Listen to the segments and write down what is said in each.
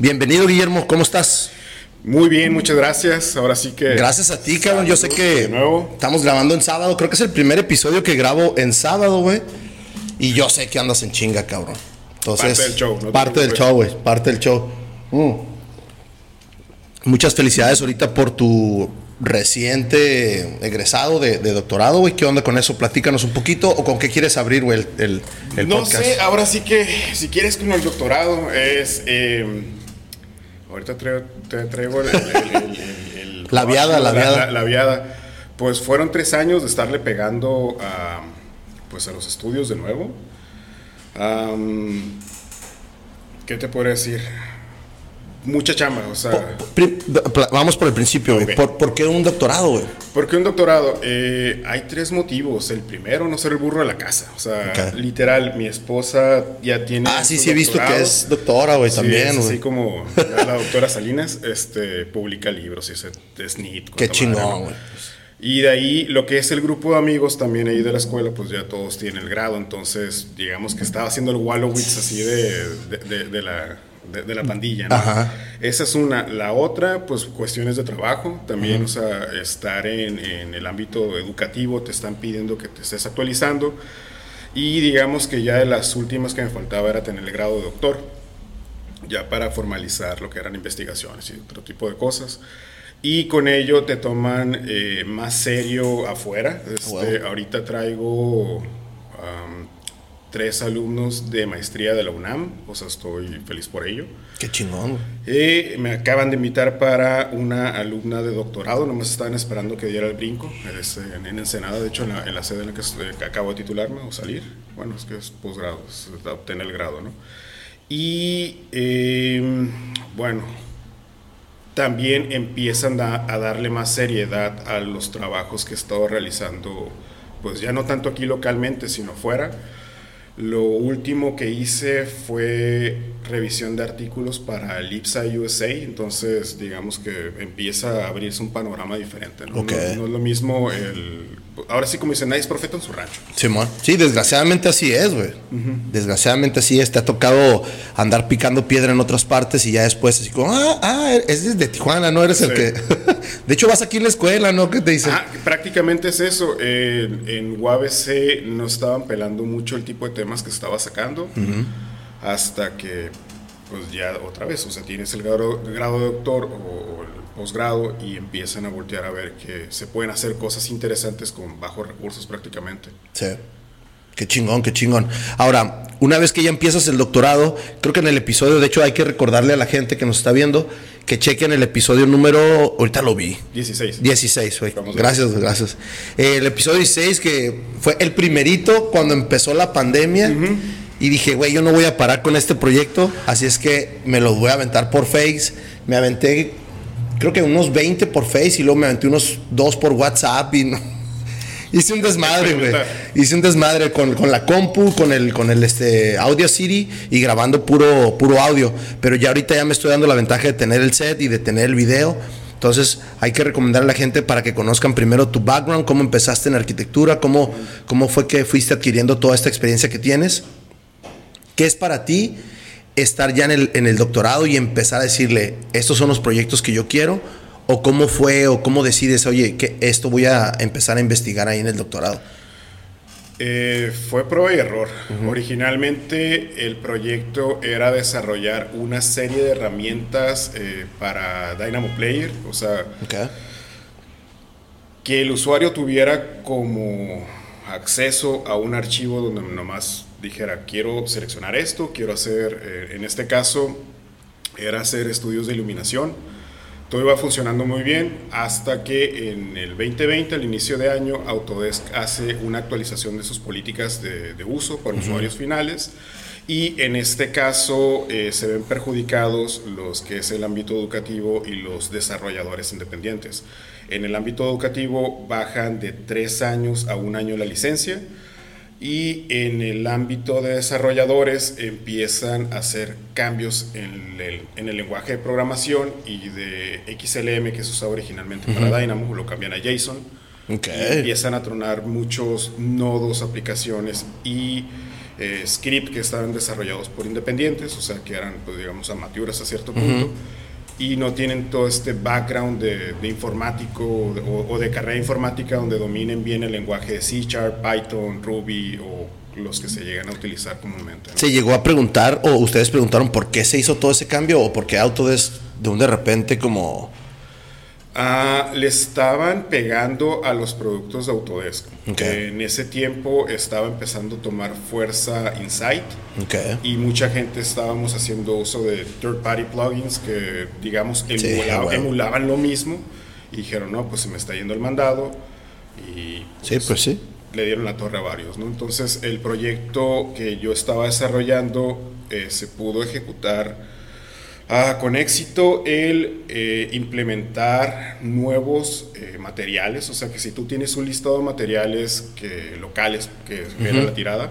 Bienvenido, Guillermo, ¿cómo estás? Muy bien, muchas gracias. Ahora sí que. Gracias a ti, cabrón. Yo sé que nuevo. estamos grabando en sábado. Creo que es el primer episodio que grabo en sábado, güey. Y yo sé que andas en chinga, cabrón. Entonces, Parte del show, no te parte del preocupes. show, güey. Parte del show. Mm. Muchas felicidades ahorita por tu reciente egresado de, de doctorado, güey. ¿Qué onda con eso? Platícanos un poquito. ¿O con qué quieres abrir, güey, el, el, el no podcast? sé, ahora sí que si quieres con el doctorado es. eh, ahorita traigo, te traigo el. el- el- el- el- La viada, la viada. La, la viada. Pues fueron tres años de estarle pegando a, pues a los estudios de nuevo. ¿Qué te podría decir? Mucha chamba, o sea. Vamos por el principio, güey. Ok. ¿Por, por qué un doctorado, güey? ¿Por qué un doctorado? Eh, hay tres motivos. El primero, no ser el burro de la casa. O sea, literal, mi esposa ya tiene. Ah, sí, sí, he visto que es doctora, güey, Sí, también, güey. así como la, doctora Salinas este, publica libros y es, es neat. Qué chingón, güey. Y de ahí, lo que es el grupo de amigos también ahí de la escuela, pues ya todos tienen el grado. Entonces, digamos que estaba haciendo el Wallowitz así de, de, de- de la, de, de la pandilla, ¿no? Ajá. Esa es una. La otra, pues cuestiones de trabajo. También, o sea, estar en, en el ámbito educativo, te están pidiendo que te estés actualizando. Y digamos que ya de las últimas que me faltaba era tener el grado de doctor, ya para formalizar lo que eran investigaciones y otro tipo de cosas. Y con ello te toman eh, más serio afuera. Este, Wow. Ahorita traigo tres alumnos de maestría de la UNAM, o sea, estoy feliz por ello. Qué chingón, güey. Eh, me acaban de invitar para una alumna de doctorado, nomás estaban esperando que diera el brinco, es en, en Ensenada, de hecho en la, en la sede en la que acabo de titularme o salir, bueno, es que es posgrado, es obtener el grado, ¿no? Y eh, bueno, también empiezan a, a darle más seriedad a los trabajos que he estado realizando, pues ya no tanto aquí localmente, sino fuera. Lo último que hice fue revisión de artículos para el IPSA USA, entonces digamos que empieza a abrirse un panorama diferente. ¿no? No, no es lo mismo el... Ahora sí, como dicen, nadie es profeta en su rancho. Simón. Sí, desgraciadamente así es, güey. Desgraciadamente así es. Te ha tocado andar picando piedra en otras partes y ya después así como, ah, ah, es de Tijuana, ¿no? Eres el que... de hecho, vas aquí en la escuela, ¿no? ¿Qué te dicen? Ah, prácticamente es eso. Eh, en UABC no estaban pelando mucho el tipo de temas que estaba sacando hasta que, pues ya otra vez, o sea, tienes el grado, grado de doctor o, o el posgrado y empiezan a voltear a ver que se pueden hacer cosas interesantes con bajos recursos prácticamente. Sí. Qué chingón, qué chingón. Ahora, una vez que ya empiezas el doctorado, creo que en el episodio, de hecho, hay que recordarle a la gente que nos está viendo que chequen el episodio número, ahorita lo vi, 16. 16, güey. Gracias, gracias. Eh, el episodio 16, que fue el primerito cuando empezó la pandemia. Y dije, güey, yo no voy a parar con este proyecto. Así es que me lo voy a aventar por Face. Me aventé, creo que unos 20 por Face y luego me aventé unos 2 por WhatsApp. Y no. Hice un desmadre, güey. Hice un desmadre con, con la compu, con el, con el este, Audio City y grabando puro, puro audio. Pero ya ahorita ya me estoy dando la ventaja de tener el set y de tener el video. Entonces hay que recomendar a la gente para que conozcan primero tu background, cómo empezaste en arquitectura, cómo, cómo fue que fuiste adquiriendo toda esta experiencia que tienes. ¿Qué es para ti estar ya en el, en el doctorado y empezar a decirle, estos son los proyectos que yo quiero? ¿O cómo fue o cómo decides, oye, que esto voy a empezar a investigar ahí en el doctorado? Eh, fue prueba y error. Originalmente el proyecto era desarrollar una serie de herramientas eh, para Dynamo Player, o sea, que el usuario tuviera como acceso a un archivo donde nomás dijera, quiero seleccionar esto, quiero hacer, eh, en este caso, era hacer estudios de iluminación. Todo iba funcionando muy bien hasta que en el 2020, al inicio de año, Autodesk hace una actualización de sus políticas de, de uso para usuarios finales y en este caso eh, se ven perjudicados los que es el ámbito educativo y los desarrolladores independientes. En el ámbito educativo bajan de tres años a un año la licencia y en el ámbito de desarrolladores empiezan a hacer cambios en el, en el lenguaje de programación y de XLM que se usaba originalmente para Dynamo, lo cambian a JSON. Okay. Y empiezan a tronar muchos nodos, aplicaciones y eh, script que estaban desarrollados por independientes, o sea, que eran, pues, digamos, amateurs a cierto punto. Y no tienen todo este background de, informático o, de carrera informática donde dominen bien el lenguaje de C Sharp, Python, Ruby o los que se llegan a utilizar comúnmente. ¿Se llegó a preguntar o ustedes preguntaron por qué se hizo todo ese cambio o por qué Autodesk de un de repente como... Ah, le estaban pegando a los productos de Autodesk. Ok. Eh, en ese tiempo estaba empezando a tomar fuerza Insight Ok. y mucha gente estábamos haciendo uso de third party plugins que digamos Sí, emula- a huevo. emulaban lo mismo y dijeron no pues se me está yendo el mandado y Sí, pues sí. le dieron la torre a varios, ¿no? Entonces el proyecto que yo estaba desarrollando eh, se pudo ejecutar ah, con éxito el eh, implementar nuevos eh, materiales, o sea que si tú tienes un listado de materiales que, locales, que era la tirada,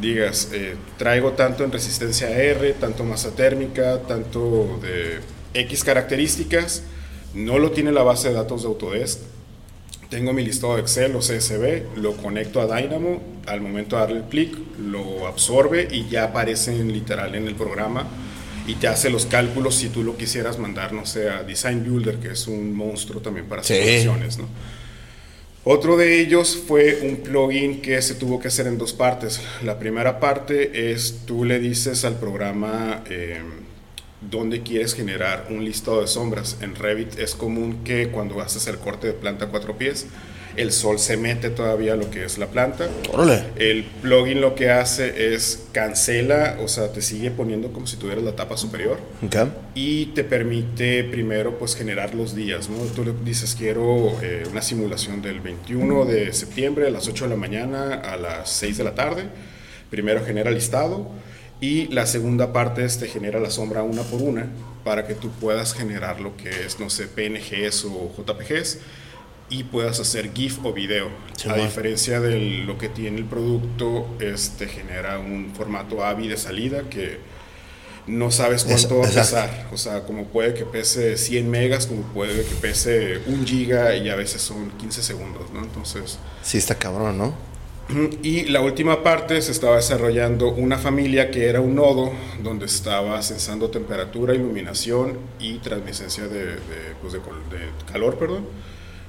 digas, eh, traigo tanto en resistencia a R, tanto masa térmica, tanto de X características, no lo tiene la base de datos de Autodesk, tengo mi listado de Excel o CSV, lo conecto a Dynamo, al momento de darle el clic, lo absorbe y ya aparece en literal en el programa y te hace los cálculos si tú lo quisieras mandar, no sé, a Design Builder, que es un monstruo también para Sí. simulaciones, ¿no? Otro de ellos fue un plugin que se tuvo que hacer en dos partes. La primera parte es tú le dices al programa eh, dónde quieres generar un listado de sombras. En Revit es común que cuando haces el corte de planta a cuatro pies, el sol se mete todavía a lo que es la planta. Órale. El plugin lo que hace es cancela, o sea, te sigue poniendo como si tuvieras la tapa superior Ok. y te permite primero pues generar los días, ¿no? Tú le dices quiero eh, una simulación del 21 de septiembre a las 8 de la mañana a las 6 de la tarde. Primero genera listado y la segunda parte es te genera la sombra una por una para que tú puedas generar lo que es, no sé, PNGs o JPGs y puedas hacer GIF o video. Sí, a man. diferencia de lo que tiene el producto, este genera un formato AVI de salida que no sabes cuánto va a pesar. O sea, como puede que pese 100 megas, como puede que pese 1 giga y a veces son 15 segundos, ¿no? Entonces, Sí, está cabrón, ¿no? y la última parte se estaba desarrollando una familia que era un nodo donde estaba sensando temperatura, iluminación y transmisión de, de, pues, de de calor, perdón.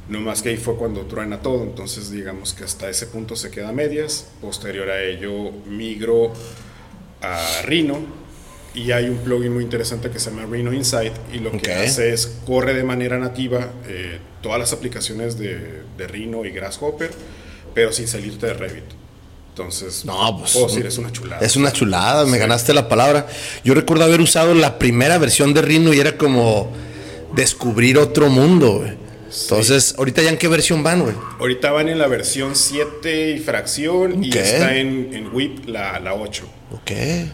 No más que ahí fue cuando truena todo, entonces digamos que hasta ese punto se queda a medias. Posterior a ello migro a Rhino y hay un plugin muy interesante que se llama Rhino Insight y lo que hace es corre de manera nativa eh, todas las aplicaciones de, de Rhino y Grasshopper, pero sin salirte de Revit. Entonces, No, pues, puedo decir, es una chulada. Es una chulada, me ganaste la palabra. Yo recuerdo haber usado la primera versión de Rhino y era como descubrir otro mundo, Entonces, ahorita ya en qué versión van, güey. Ahorita van en la versión 7 y fracción y está en, en WIP la, la 8. Ok.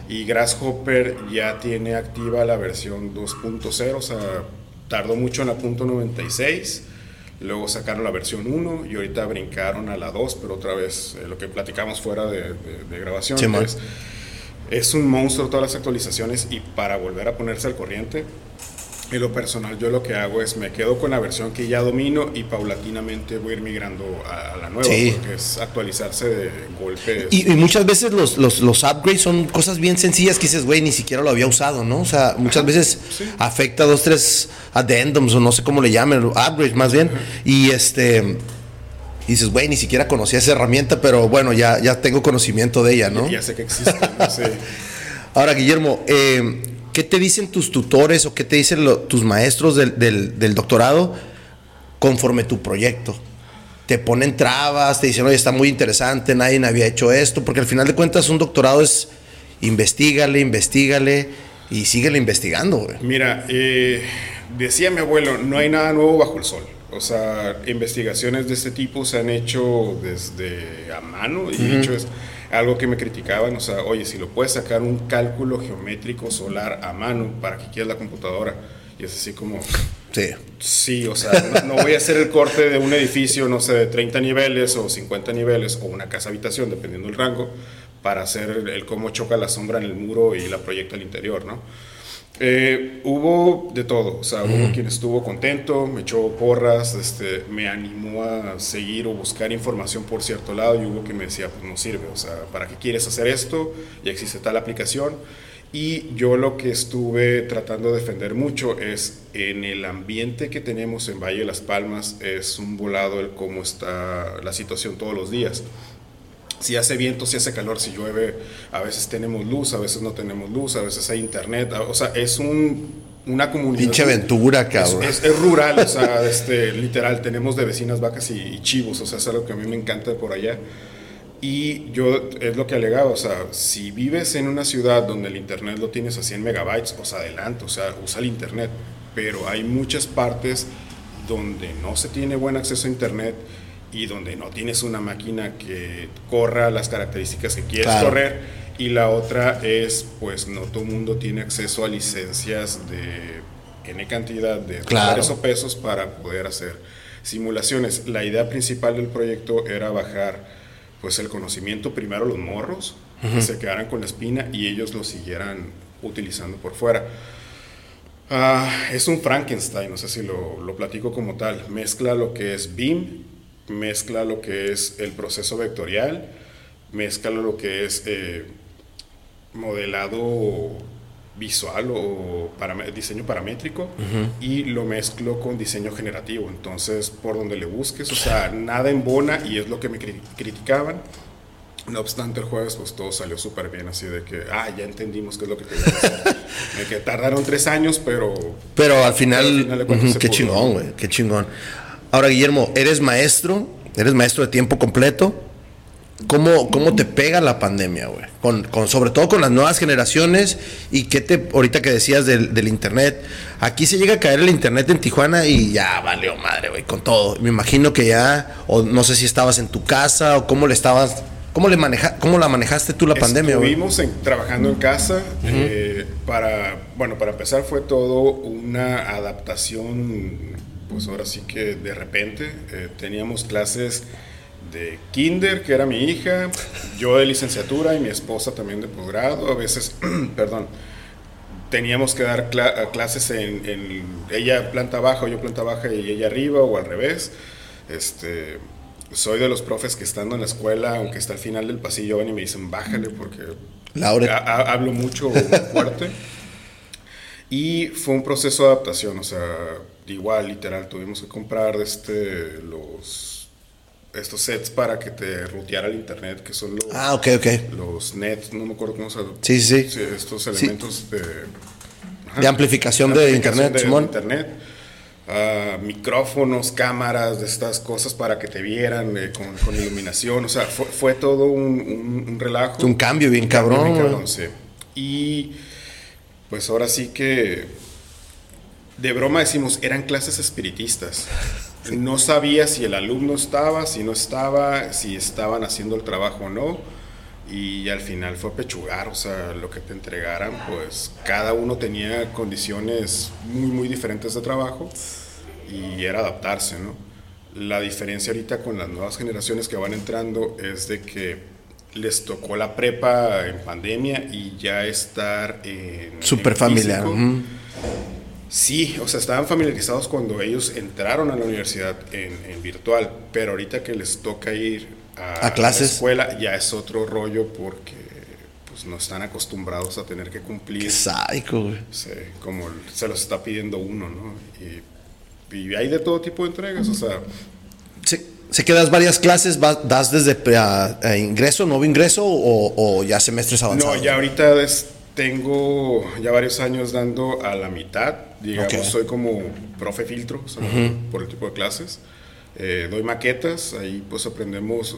Y Grasshopper ya tiene activa la versión 2.0, o sea, tardó mucho en la punto .96, luego sacaron la versión 1 y ahorita brincaron a la 2, pero otra vez eh, lo que platicamos fuera de, de- de grabación Sí, es, es un monstruo todas las actualizaciones y para volver a ponerse al corriente, en lo personal yo lo que hago es me quedo con la versión que ya domino y paulatinamente voy a ir migrando a, a la nueva, Sí. porque es actualizarse de golpes. Y, y muchas veces los, los, los upgrades son cosas bien sencillas que dices, güey, ni siquiera lo había usado, ¿no? O sea, muchas veces sí. afecta dos, tres addendums o no sé cómo le llamen, upgrades más bien. Y este. y dices, güey, ni siquiera conocía esa herramienta, pero bueno, ya, ya tengo conocimiento de ella, ¿no? Ya sé que existe, no sé. Ahora, Guillermo, eh, ¿qué te dicen tus tutores o qué te dicen lo- tus maestros del, del- del doctorado conforme tu proyecto? Te ponen trabas, te dicen, oye, está muy interesante, nadie había hecho esto, porque al final de cuentas un doctorado es investigale, investigale y síguele investigando, güey. Mira, eh, decía mi abuelo, no hay nada nuevo bajo el sol. O sea, investigaciones de este tipo se han hecho desde a mano y de hecho es algo que me criticaban. O sea, oye, si lo puedes sacar un cálculo geométrico solar a mano, ¿para qué quieres la computadora? Y es así como, Sí. sí, o sea, no, no voy a hacer el corte de un edificio, no sé, de 30 niveles o 50 niveles o una casa habitación, dependiendo del rango, para hacer el, el cómo choca la sombra en el muro y la proyecta al interior, ¿no? Eh, hubo de todo, o sea, hubo quien estuvo contento, me echó porras, este, me animó a seguir o buscar información por cierto lado y hubo quien me decía, pues no sirve, o sea, ¿para qué quieres hacer esto? Ya existe tal aplicación. Y yo lo que estuve tratando de defender mucho es en el ambiente que tenemos en Valle de las Palmas, es un volado el cómo está la situación todos los días si hace viento, si hace calor, si llueve, a veces tenemos luz, a veces no tenemos luz, a veces hay internet, o sea, es un, una comunidad. Pinche aventura, cabrón. Es, es, rural, o sea, este, literal, tenemos de vecinas vacas y, chivos, o sea, es algo que a mí me encanta por allá. Y yo, es lo que alegaba, o sea, si vives en una ciudad donde el internet lo tienes a 100 megabytes, pues adelante, o sea, usa el internet. Pero hay muchas partes donde no se tiene buen acceso a internet y donde no tienes una máquina que corra las características que quieres correr. Y la otra es, pues no todo el mundo tiene acceso a licencias de N cantidad de dólares o pesos para poder hacer simulaciones. La idea principal del proyecto era bajar pues el conocimiento primero los morros, que se quedaran con la espina y ellos lo siguieran utilizando por fuera. Ah, es un Frankenstein, no sé si lo, lo platico como tal. Mezcla lo que es BIM mezcla lo que es el proceso vectorial, mezcla lo que es eh, modelado visual o para, diseño paramétrico y lo mezclo con diseño generativo. Entonces, por donde le busques, o sea, nada en bona y es lo que me criticaban. No obstante, el jueves pues todo salió súper bien, así de que, ah, ya entendimos qué es lo que quería hacer. que tardaron tres años, pero... Pero al final, qué chingón, güey, qué chingón. Ahora, Guillermo, eres maestro, eres maestro de tiempo completo. ¿Cómo, cómo te pega la pandemia, güey? Con, con, sobre todo con las nuevas generaciones y qué te, ahorita que decías del, del, internet, aquí se llega a caer el internet en Tijuana y ya valió madre, güey, con todo. Me imagino que ya, o no sé si estabas en tu casa o cómo le estabas, cómo le maneja, cómo la manejaste tú la pandemia, güey. Estuvimos trabajando en casa eh, para, bueno, para empezar fue todo una adaptación pues ahora sí que de repente eh, teníamos clases de kinder, que era mi hija, yo de licenciatura y mi esposa también de posgrado, a veces, perdón, teníamos que dar clases en, en, ella planta baja yo planta baja y ella arriba o al revés. Este, soy de los profes que estando en la escuela, aunque está al final del pasillo, ven y me dicen, bájale porque hablo mucho fuerte. Y fue un proceso de adaptación, o sea, igual, literal, tuvimos que comprar este, los, estos sets para que te ruteara el internet, que son los, ah, okay, okay. los nets, no me acuerdo cómo se Sí, sí. sí estos elementos de, de, amplificación de, internet, de, internet. Uh, micrófonos, cámaras, de estas cosas para que te vieran eh, con, con, iluminación. O sea, fue, fue todo un, un, un, relajo. Un cambio bien cabrón. Bien cabrón sí. Y pues ahora sí que de broma decimos, eran clases espiritistas. No sabía si el alumno estaba, si no estaba, si estaban haciendo el trabajo o no. Y al final fue pechugar, o sea, lo que te entregaran, pues cada uno tenía condiciones muy, muy diferentes de trabajo y era adaptarse, ¿no? La diferencia ahorita con las nuevas generaciones que van entrando es de que les tocó la prepa en pandemia y ya estar en... Súper familiar. Sí, o sea, estaban familiarizados cuando ellos entraron a la universidad en, virtual, pero ahorita que les toca ir a, clases? la escuela ya es otro rollo porque pues no están acostumbrados a tener que cumplir. Qué güey. Sí, como se los está pidiendo uno, ¿no? Y, hay de todo tipo de entregas, o sea... Sí. ¿Se quedas varias clases? ¿Das desde ingreso, nuevo ingreso o, o, ya semestres avanzados? No, ya ahorita es, tengo ya varios años dando a la mitad, digamos, soy como profe filtro por el tipo de clases. Eh, doy maquetas, ahí pues aprendemos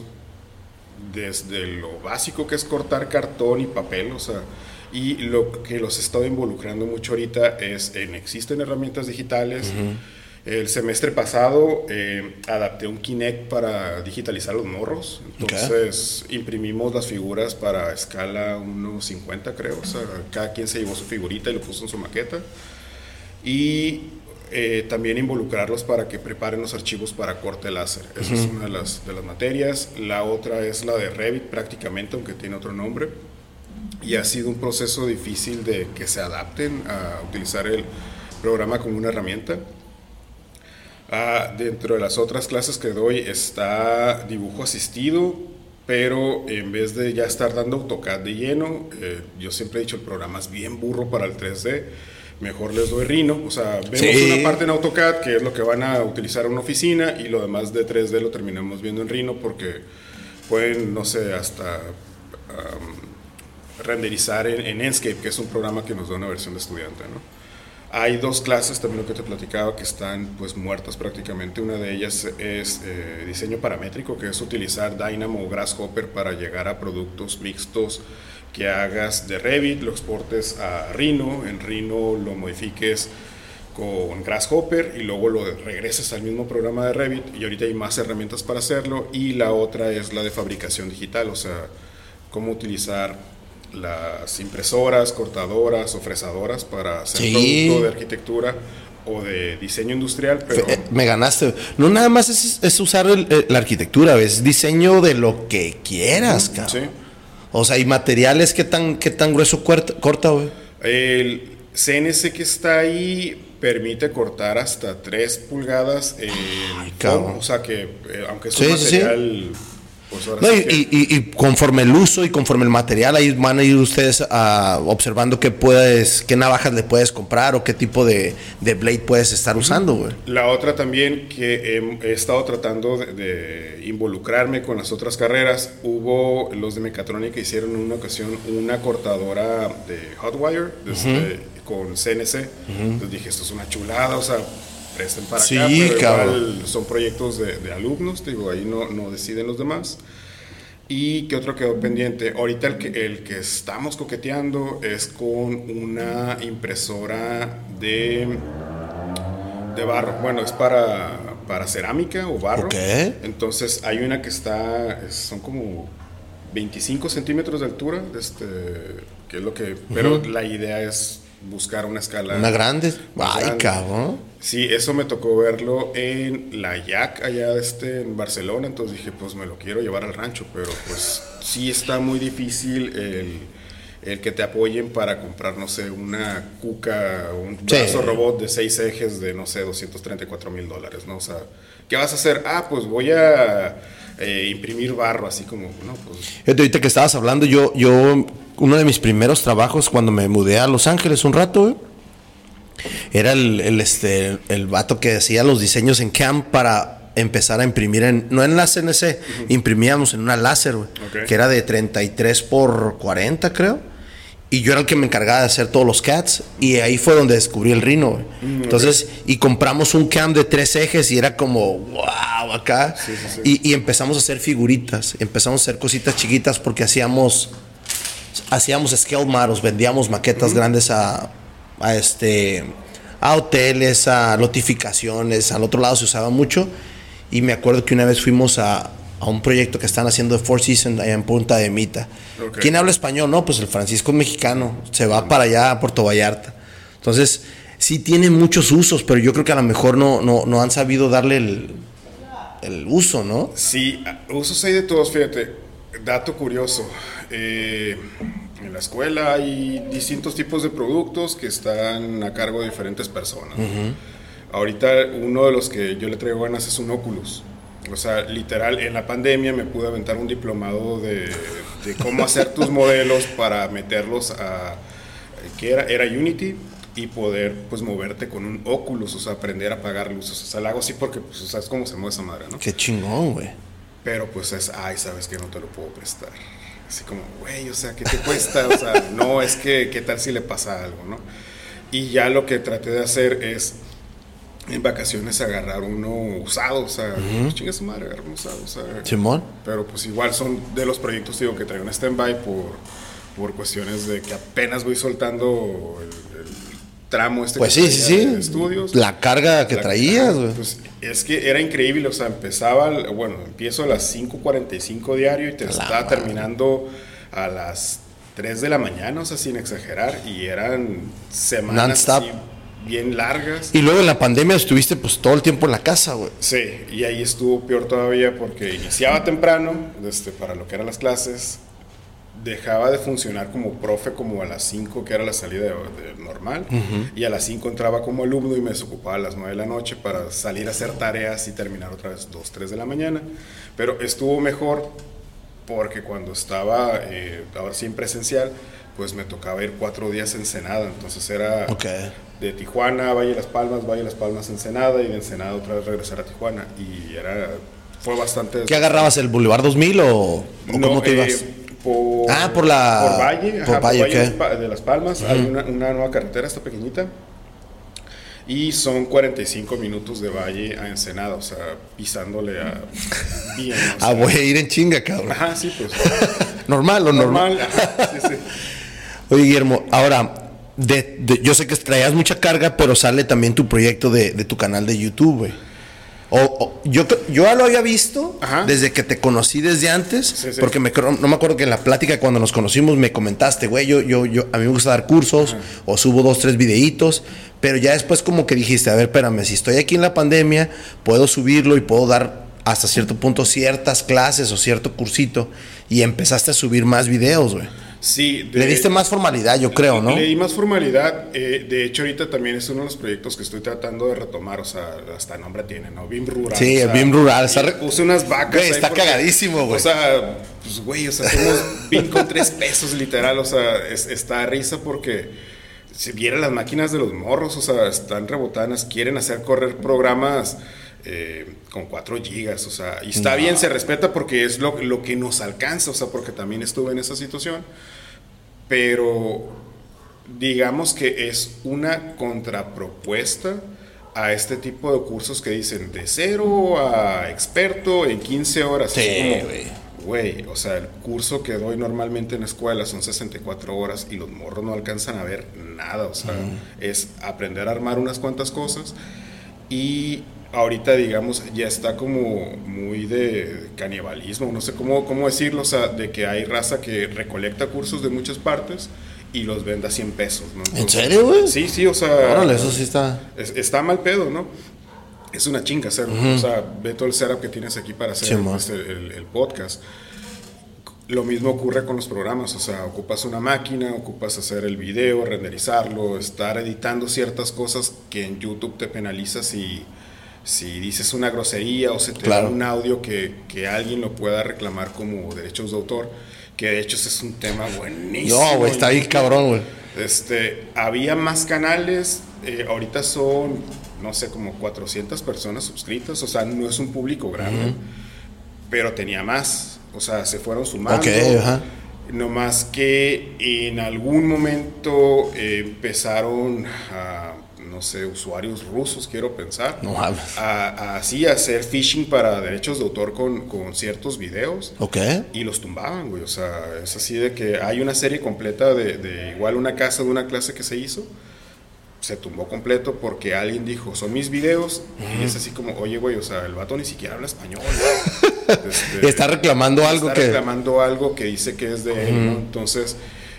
desde lo básico que es cortar cartón y papel, o sea, y lo que los he estado involucrando mucho ahorita es en existen herramientas digitales. El semestre pasado eh, adapté un Kinect para digitalizar los morros. Entonces imprimimos las figuras para escala 1.50 creo. O sea, cada quien se llevó su figurita y lo puso en su maqueta. Y eh, también involucrarlos para que preparen los archivos para corte láser. Esa es una de las, de las materias. La otra es la de Revit prácticamente, aunque tiene otro nombre. y ha sido un proceso difícil de que se adapten a utilizar el programa como una herramienta. Ah, dentro de las otras clases que doy está dibujo asistido, pero en vez de ya estar dando AutoCAD de lleno, eh, yo siempre he dicho el programa es bien burro para el 3D, mejor les doy Rhino, o sea, vemos una parte en AutoCAD que es lo que van a utilizar en una oficina y lo demás de 3D lo terminamos viendo en Rhino porque pueden, no sé, hasta renderizar en, en, Enscape, que es un programa que nos da una versión de estudiante, ¿no? Hay dos clases, también lo que te platicaba, que están pues muertas prácticamente. Una de ellas es eh, diseño paramétrico, que es utilizar Dynamo o Grasshopper para llegar a productos mixtos que hagas de Revit, lo exportes a Rhino, en Rhino lo modifiques con Grasshopper y luego lo regreses al mismo programa de Revit y ahorita hay más herramientas para hacerlo y la otra es la de fabricación digital, o sea, cómo utilizar las impresoras, cortadoras o fresadoras para hacer producto de arquitectura o de diseño industrial, pero... Eh, me ganaste. No nada más es, usar la arquitectura, es diseño de lo que quieras, cabrón. Sí. O sea, ¿y materiales qué tan, qué tan grueso corta, güey? El CNC que está ahí permite cortar hasta 3 pulgadas Ay, O sea que, eh, aunque es un material... Pues y, conforme el uso y conforme el material, ahí van a ir ustedes ah, observando qué puedes, qué navajas le puedes comprar o qué tipo de, blade puedes estar usando. La otra también que he, estado tratando de, involucrarme con las otras carreras, hubo los de mecatrónica hicieron en una ocasión una cortadora de Hotwire este, con CNC. Entonces dije, esto es una chulada, o sea, presten para acá, pero son proyectos de, alumnos, digo, ahí no, no, deciden los demás. ¿Y qué otro quedó pendiente? Ahorita el que, el que estamos coqueteando es con una impresora de, de barro. Bueno, es para, para cerámica o barro. Entonces hay una que está, son como 25 centímetros de altura, este, que es lo que... Pero la idea es buscar una escala. Una grande. Ay, cabrón. Sí, eso me tocó verlo en la YAC allá este, en Barcelona, entonces dije, pues me lo quiero llevar al rancho, pero pues sí está muy difícil el, el que te apoyen para comprar, no sé, una cuca, un brazo robot de seis ejes de, no sé, 234 mil dólares, ¿no? O sea, ¿qué vas a hacer? Ah, pues voy a eh, imprimir barro, así como, no, pues... Ahorita que estabas hablando, yo, yo, uno de mis primeros trabajos cuando me mudé a Los Ángeles un rato, era el, el, este, el vato que hacía los diseños en CAM para empezar a imprimir en, no en la CNC, imprimíamos en una láser, que era de 33 por 40, creo. Y yo era el que me encargaba de hacer todos los cats. Y ahí fue donde descubrí el Rhino. Mm, Entonces, y compramos un cam de tres ejes y era como, wow, acá. Y, y, empezamos a hacer figuritas. Empezamos a hacer cositas chiquitas porque hacíamos, hacíamos scale models, vendíamos maquetas grandes a, a, este, a hoteles, a notificaciones, al otro lado se usaba mucho. Y me acuerdo que una vez fuimos a, a un proyecto que están haciendo de Four Seasons allá en Punta de Mita. ¿Quién habla español? No, pues el Francisco es mexicano, se va para allá a Puerto Vallarta. Entonces, sí tiene muchos usos, pero yo creo que a lo mejor no, no, no han sabido darle el, el uso, ¿no? Sí, usos hay de todos, fíjate. Dato curioso. Eh, en la escuela hay distintos tipos de productos que están a cargo de diferentes personas. Ahorita uno de los que yo le traigo ganas es un Oculus. O sea, literal, en la pandemia me pude aventar un diplomado de, cómo hacer tus modelos para meterlos a... que era, era Unity y poder pues moverte con un Oculus, o sea, aprender a apagar luces. O sea, lo hago así porque, pues, o sabes cómo se mueve esa madre, ¿no? Qué chingón, güey. Pero pues es, ay, sabes que no te lo puedo prestar. Así como, güey, o sea, ¿qué te cuesta? O sea, no, es que, ¿qué tal si le pasa algo, no? Y ya lo que traté de hacer es, en vacaciones, agarrar uno usado, o sea, chinga su madre, agarrar uno usado, o sea. Simón. Pero pues igual son de los proyectos, digo, que traigo en stand-by por, por cuestiones de que apenas voy soltando el, tramo este pues sí, sí, sí. estudios. La carga que traías, güey. Pues es que era increíble, o sea, empezaba, bueno, empiezo a las 5.45 diario y te estaba terminando a las 3 de la mañana, o sea, sin exagerar, y eran semanas bien largas. Y luego en la pandemia estuviste pues todo el tiempo en la casa, güey. Sí, y ahí estuvo peor todavía porque iniciaba temprano, este, para lo que eran las clases, dejaba de funcionar como profe como a las 5, que era la salida de, de normal, y a las 5 entraba como alumno y me desocupaba a las 9 de la noche para salir a hacer tareas y terminar otra vez 2, 3 de la mañana. Pero estuvo mejor porque cuando estaba eh, ahora sí en presencial, pues me tocaba ir cuatro días en Ensenada, entonces era de Tijuana, Valle de las Palmas, Valle de las Palmas, Ensenada y de Ensenada otra vez regresar a Tijuana y era fue bastante ¿Qué agarrabas? ¿El Boulevard 2000 o, o no, cómo te eh, ibas? Por, Ah, por la- por Valle, por ajá, por Valle, Valle de las Palmas, hay una, una nueva carretera, esta pequeñita. Y son 45 minutos de Valle a Ensenada, o sea, pisándole a bien. o Ah, voy a ir en chinga, cabrón. Ajá, sí, pues. ¿Normal o normal? normal. ajá, sí, sí. Oye, Guillermo, ahora, de, de- yo sé que traías mucha carga, pero sale también tu proyecto de, de tu canal de YouTube, güey. O, o- yo, yo ya lo había visto Ajá. desde que te conocí desde antes, Sí, sí. porque me, no me acuerdo que en la plática cuando nos conocimos me comentaste, güey, yo, yo, yo, a mí me gusta dar cursos o subo dos, tres videitos, pero ya después como que dijiste, a ver, espérame, si estoy aquí en la pandemia, puedo subirlo y puedo dar hasta cierto punto ciertas clases o cierto cursito y empezaste a subir más videos, güey. Sí, de- Le diste más formalidad, yo creo, ¿no? Le di más formalidad. eh, de hecho, ahorita también es uno de los proyectos que estoy tratando de retomar. O sea, hasta nombre tiene, ¿no? BIM Rural. Sí, o sea, BIM Rural, está re- Puse unas vacas. Güey, está cagadísimo, güey. O sea, pues, güey, o sea, hacemos BIM con tres pesos, literal. O sea, es- está a risa porque si vieran las máquinas de los morros, o sea, están rebotanas, quieren hacer correr programas. eh, con 4 gigas, o sea, y está bien, se respeta porque es lo, lo que nos alcanza, o sea, porque también estuve en esa situación pero digamos que es una contrapropuesta a este tipo de cursos que dicen de cero a experto en 15 horas. Sí, güey. O sea, el curso que doy normalmente en la escuela son 64 horas y los morros no alcanzan a ver nada. O sea, es aprender a armar unas cuantas cosas y ahorita, digamos, ya está como muy de canibalismo, no sé cómo, cómo decirlo, o sea, de que hay raza que recolecta cursos de muchas partes y los vende a 100 pesos, ¿no? ¿En serio, güey? Sí, sí, o sea... Órale, eso sí está. es- está mal pedo, ¿no? Es una chinga hacerlo. O sea, ve todo el setup que tienes aquí para hacer Sí, este, el, el podcast. Lo mismo ocurre con los programas, o sea, ocupas una máquina, ocupas hacer el video, renderizarlo, estar editando ciertas cosas que en YouTube te penaliza si, si dices una grosería o se te Claro. da un audio que, que alguien lo pueda reclamar como derechos de autor, que de hecho ese es un tema buenísimo. No, güey, está YouTube. cabrón, güey. Este, había más canales, eh, ahorita son, no sé, como 400 personas suscritas, o sea, no es un público grande, pero tenía más, o sea, se fueron sumando. Ok, ajá. No más que en algún momento eh, empezaron a, no sé, usuarios rusos, quiero pensar, No mames. a, a así hacer phishing para derechos de autor con, con ciertos videos. Ok. Y los tumbaban, güey. O sea, es así de que hay una serie completa de, de igual una casa de una clase que se hizo. Se tumbó completo porque alguien dijo, son mis videos. Y es así como, oye, güey, o sea, el vato ni siquiera habla español. güey". Este, está reclamando algo está que. reclamando algo que dice que es de él, ¿no? Entonces,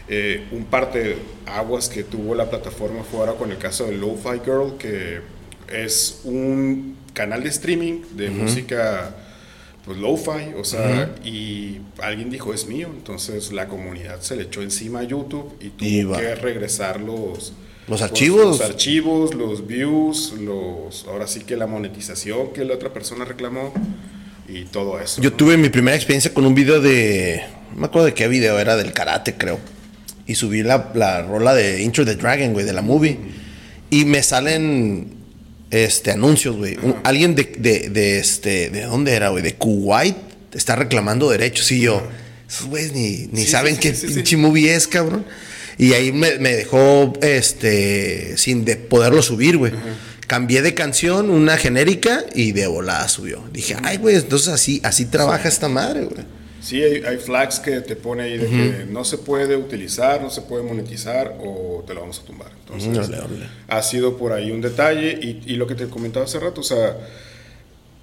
eh, un parte aguas que tuvo la plataforma fue ahora con el caso de Lo-Fi Girl, que es un canal de streaming de música pues lo-fi, o sea, y alguien dijo es mío, entonces la comunidad se le echó encima a YouTube y tuvo que regresar los Los archivos. los archivos, los views, los ahora sí que la monetización que la otra persona reclamó y todo eso. Yo ¿no? tuve mi primera experiencia con un video de. No me acuerdo de qué video era, del karate, creo. Y subí la, la rola de Intro the Dragon, güey, de la movie. Y me salen este anuncios, güey. Alguien de, de, de este. ¿De dónde era, güey? De Kuwait está reclamando derechos. Y yo, esos güeyes ni, ni Sí, saben sí, qué sí, pinche movie es, cabrón. Y ahí me, me dejó este sin de poderlo subir, güey. Cambié de canción, una genérica, y de volada subió. Dije, ay, güey, entonces así, así trabaja esta madre, güey. Sí, hay, hay flags que te pone ahí de que no se puede utilizar, no se puede monetizar o te lo vamos a tumbar. Entonces, órale. ha sido por ahí un detalle y, y lo que te comentaba hace rato, o sea,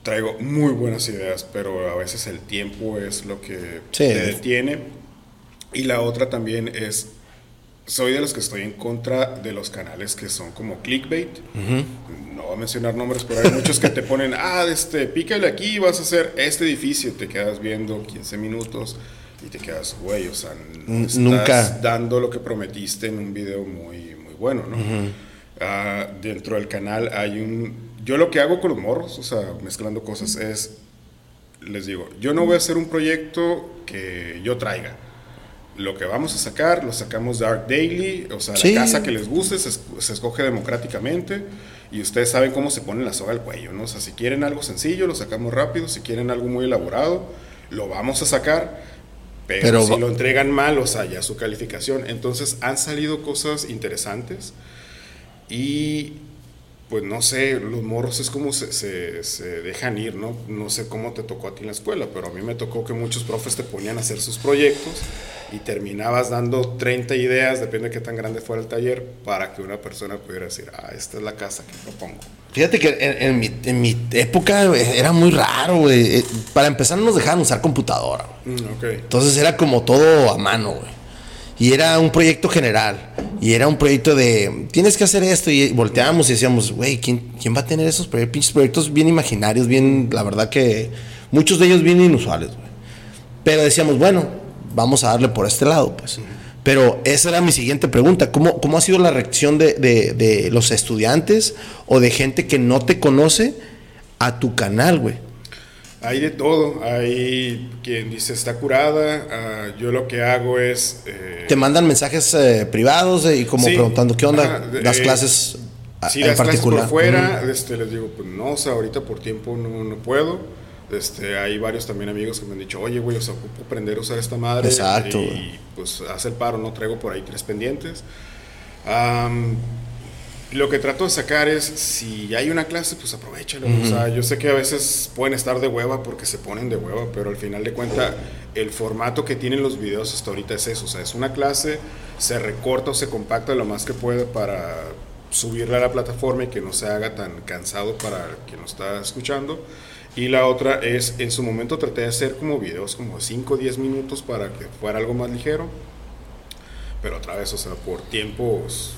traigo muy buenas ideas, pero a veces el tiempo es lo que Sí. te detiene. Y la otra también es, soy de los que estoy en contra de los canales que son como clickbait. No voy a mencionar nombres, pero hay muchos que te ponen, ah, este, pícale aquí, vas a hacer este edificio, te quedas viendo 15 minutos y te quedas, güey, o sea, estás nunca. dando lo que prometiste en un video muy, muy bueno, ¿no? Ah, dentro del canal hay un... Yo lo que hago con los morros, o sea, mezclando cosas, es, les digo, yo no voy a hacer un proyecto que yo traiga. Lo que vamos a sacar, lo sacamos Dark Daily, o sea, Sí. la casa que les guste se, se escoge democráticamente y ustedes saben cómo se pone la soga al cuello, ¿no? O sea, si quieren algo sencillo, lo sacamos rápido, si quieren algo muy elaborado, lo vamos a sacar, pero, Pero si lo entregan mal, o sea, ya su calificación. Entonces han salido cosas interesantes y pues no sé, los morros es como se, se, se dejan ir, ¿no? No sé cómo te tocó a ti en la escuela, pero a mí me tocó que muchos profes te ponían a hacer sus proyectos y terminabas dando 30 ideas, depende de qué tan grande fuera el taller, para que una persona pudiera decir, ah, esta es la casa que propongo. Fíjate que en, en mi, en mi época güey, era muy raro, güey. Eh, Para empezar, no nos dejaban usar computadora. Mm. Entonces era como todo a mano, güey. Y era un proyecto general. Y era un proyecto de, tienes que hacer esto. Y volteábamos y decíamos, güey, ¿quién, ¿quién va a tener esos proye- pinches proyectos bien imaginarios? Bien, la verdad que muchos de ellos bien inusuales, güey. Pero decíamos, bueno, vamos a darle por este lado, pues. Pero esa era mi siguiente pregunta. ¿Cómo, cómo ha sido la reacción de, de- de los estudiantes o de gente que no te conoce a tu canal, güey? Hay de todo, hay quien dice está curada, ah, yo lo que hago es... eh, Te mandan mensajes eh, privados eh, y como Sí. preguntando qué onda, Ajá, das eh, clases a- Si en las clases particular. por fuera, este, les digo, pues no, o sea, ahorita por tiempo no, no puedo. Este, hay varios también amigos que me han dicho, oye, güey, o sea, ocupo aprender a usar esta madre. Exacto, Y güey. pues hace el paro, no traigo por ahí tres pendientes. Am, lo que trato de sacar es, si hay una clase, pues aprovechalo. O sea, yo sé que a veces pueden estar de hueva porque se ponen de hueva, pero al final de cuentas, el formato que tienen los videos hasta ahorita es eso. O sea, es una clase, se recorta o se compacta lo más que puede para subirla a la plataforma y que no se haga tan cansado para quien nos está escuchando. Y la otra es, en su momento traté de hacer como videos como 5 o 10 minutos para que fuera algo más ligero. Pero otra vez, o sea, por tiempos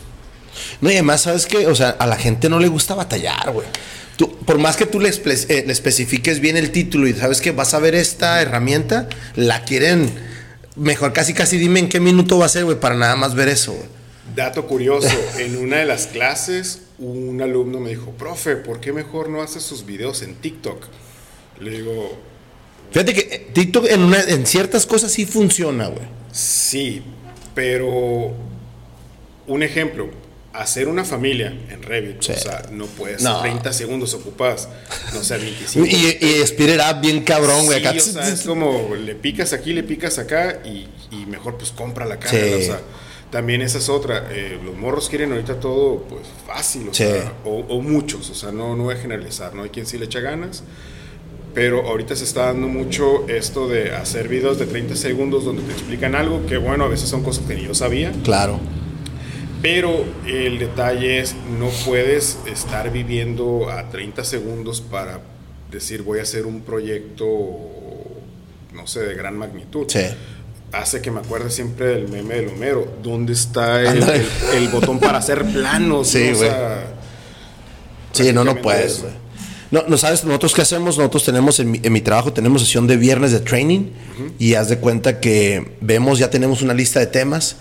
No, y además, ¿sabes qué? O sea, a la gente no le gusta batallar, güey. Tú, por más que tú le, espe- eh, le especifiques bien el título y sabes que vas a ver esta herramienta, la quieren. Mejor casi, casi dime en qué minuto va a ser, güey, para nada más ver eso, güey. Dato curioso, en una de las clases un alumno me dijo, profe, ¿por qué mejor no haces sus videos en TikTok? Le digo, Fíjate que eh, TikTok en, una- en ciertas cosas sí funciona, güey. sí, pero un ejemplo, hacer una familia en Revit, Sí. o sea, no puedes No. 30 segundos ocupas, no sé, 25. Y, y Speed It Up bien cabrón, güey. Sí, acá. o sea, es como le picas aquí, le picas acá y, y mejor pues compra la cámara. Sí. O sea, también esa es otra. eh, los morros quieren ahorita todo pues fácil, o, sea, o, o muchos, o sea, no, no voy a generalizar, no hay quien sí le echa ganas. Pero ahorita se está dando mucho esto de hacer videos de 30 segundos donde te explican algo que bueno, a veces son cosas que ni yo sabía. Claro. Pero el detalle es, no puedes estar viviendo a 30 segundos para decir voy a hacer un proyecto, no sé, de gran magnitud. Sí. Hace que me acuerde siempre del meme del Homero. ¿Dónde está el, el- el botón para hacer planos? Sí, no? O sea, Sí, no, no puedes. No, no sabes, nosotros qué hacemos, nosotros tenemos en mi, en mi trabajo, tenemos sesión de viernes de training y haz de cuenta que vemos, ya tenemos una lista de temas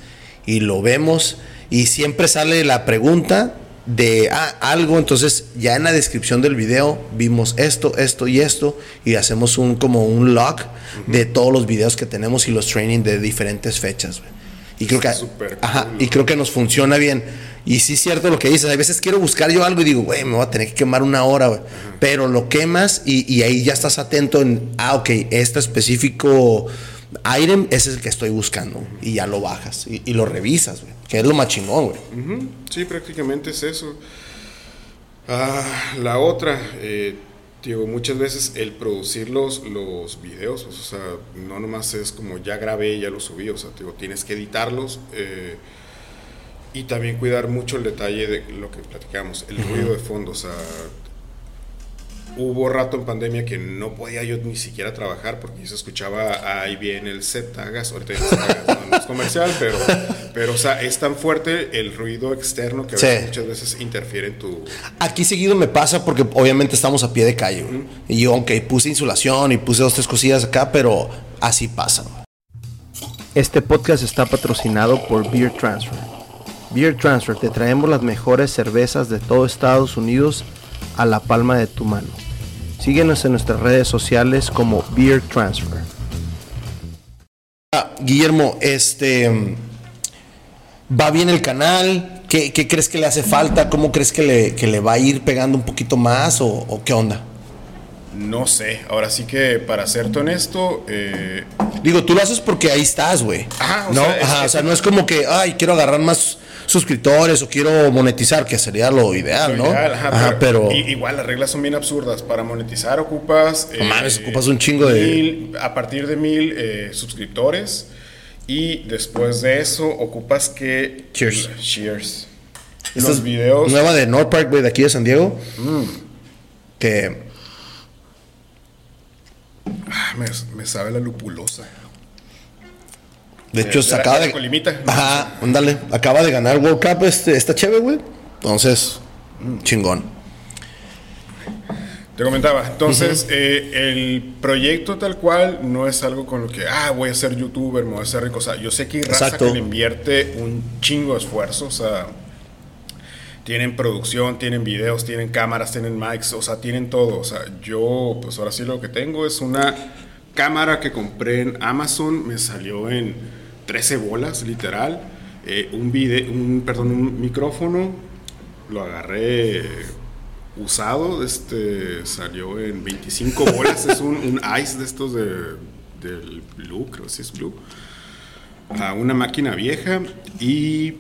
y lo vemos y siempre sale la pregunta de ah, algo, entonces ya en la descripción del video vimos esto, esto y esto y hacemos un como un log de todos los videos que tenemos y los training de diferentes fechas. Y creo que, ajá, cool. y creo que nos funciona bien. Y sí es cierto lo que dices. A veces quiero buscar yo algo y digo, güey, me voy a tener que quemar una hora, güey. Pero lo quemas y, y ahí ya estás atento en, ah, ok, este específico item es el que estoy buscando. Y ya lo bajas y, y lo revisas, güey. Que es lo más chingón, güey. Sí, prácticamente es eso. Ah, la otra, eh, digo, muchas veces el producir los, los videos, pues, o sea, no nomás es como ya grabé ya lo subí, o sea, digo, tienes que editarlos eh, y también cuidar mucho el detalle de lo que platicamos, el ruido de fondo, o sea, hubo rato en pandemia que no podía yo ni siquiera trabajar porque se escuchaba ahí viene el Z-Gas, ahorita ya no es comercial, pero, pero o sea, es tan fuerte el ruido externo que a Sí. veces, muchas veces interfiere en tu... Aquí seguido me pasa porque obviamente estamos a pie de calle. Y yo, aunque puse insulación y puse dos, tres cosillas acá, pero así pasa. Este podcast está patrocinado por Beer Transfer. Beer Transfer, te traemos las mejores cervezas de todo Estados Unidos a la palma de tu mano. Síguenos en nuestras redes sociales como Beer Transfer. Ah, Guillermo, este va bien el canal. ¿Qué, crees que le hace falta? ¿Cómo crees que le, va a ir pegando un poquito más o qué onda? No sé, ahora sí que para serte honesto... Eh, Digo, tú lo haces porque ahí estás, güey. Ajá, o ¿no? Sea, o sea, no es como que, ay, quiero agarrar más suscriptores o quiero monetizar, que sería lo ideal, ¿no? ajá, pero, igual las reglas son bien absurdas. Para monetizar ocupas... No mames, eh, ocupas un chingo de... a partir de mil eh, suscriptores y después de eso ocupas que... Cheers. Cheers. Los videos... Nueva de North Park, güey, de aquí de San Diego. Mm. Que Ah, me, sabe la lupulosa. De hecho, se acaba de. Ajá, ándale. Acaba de ganar World Cup este, esta chévere, güey. Entonces, chingón. Te comentaba, entonces, eh, el proyecto tal cual no es algo con lo que, ah, voy a ser youtuber, me voy a hacer rico. O sea, yo sé que hay raza que le invierte un chingo de esfuerzo, o sea, tienen producción, tienen videos, tienen cámaras, tienen mics, o sea, tienen todo. O sea, yo, pues ahora sí lo que tengo es una cámara que compré en Amazon, me salió en 13 bolas, literal. Eh, un, video, un, perdón, un micrófono, lo agarré usado, este, salió en 25 bolas, es un, ice de estos de, del Blue, creo que sí es Blue. A una máquina vieja y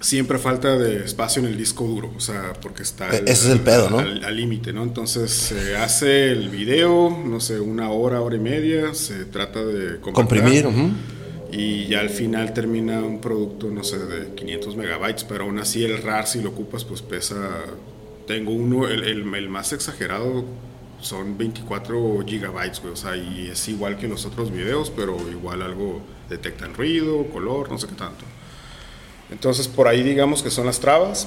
siempre falta de espacio en el disco duro, o sea, porque está... E-, ese es el pedo, ¿no? Al límite, ¿no? Entonces se hace el video, no sé, una hora, hora y media, se trata de comprimir. Y ya al final termina un producto, no sé, de 500 megabytes, pero aún así el RAR si lo ocupas pues pesa... Tengo uno, el, el, más exagerado son 24 gigabytes, güey, o sea, y es igual que los otros videos, pero igual algo detectan ruido, color, no sé qué tanto. Entonces por ahí digamos que son las trabas.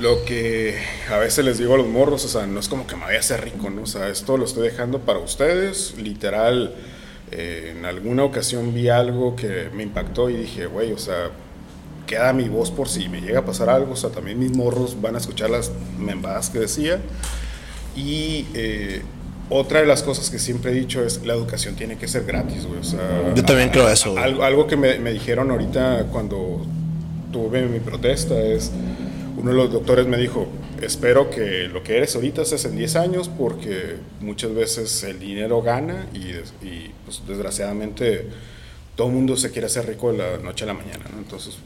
Lo que a veces les digo a los morros, o sea, no es como que me vaya a hacer rico, ¿no? O sea, esto lo estoy dejando para ustedes, literal. Eh, en alguna ocasión vi algo que me impactó y dije, güey, o sea, queda mi voz por si me llega a pasar algo, o sea, también mis morros van a escuchar las membadas que decía. Y eh, otra de las cosas que siempre he dicho es la educación tiene que ser gratis, güey. O sea, Yo también creo eso. Algo, algo que me, me, dijeron ahorita cuando tuve mi protesta es, uno de los doctores me dijo, espero que lo que eres ahorita seas en 10 años porque muchas veces el dinero gana y, y pues, desgraciadamente todo el mundo se quiere hacer rico de la noche a la mañana, Entonces,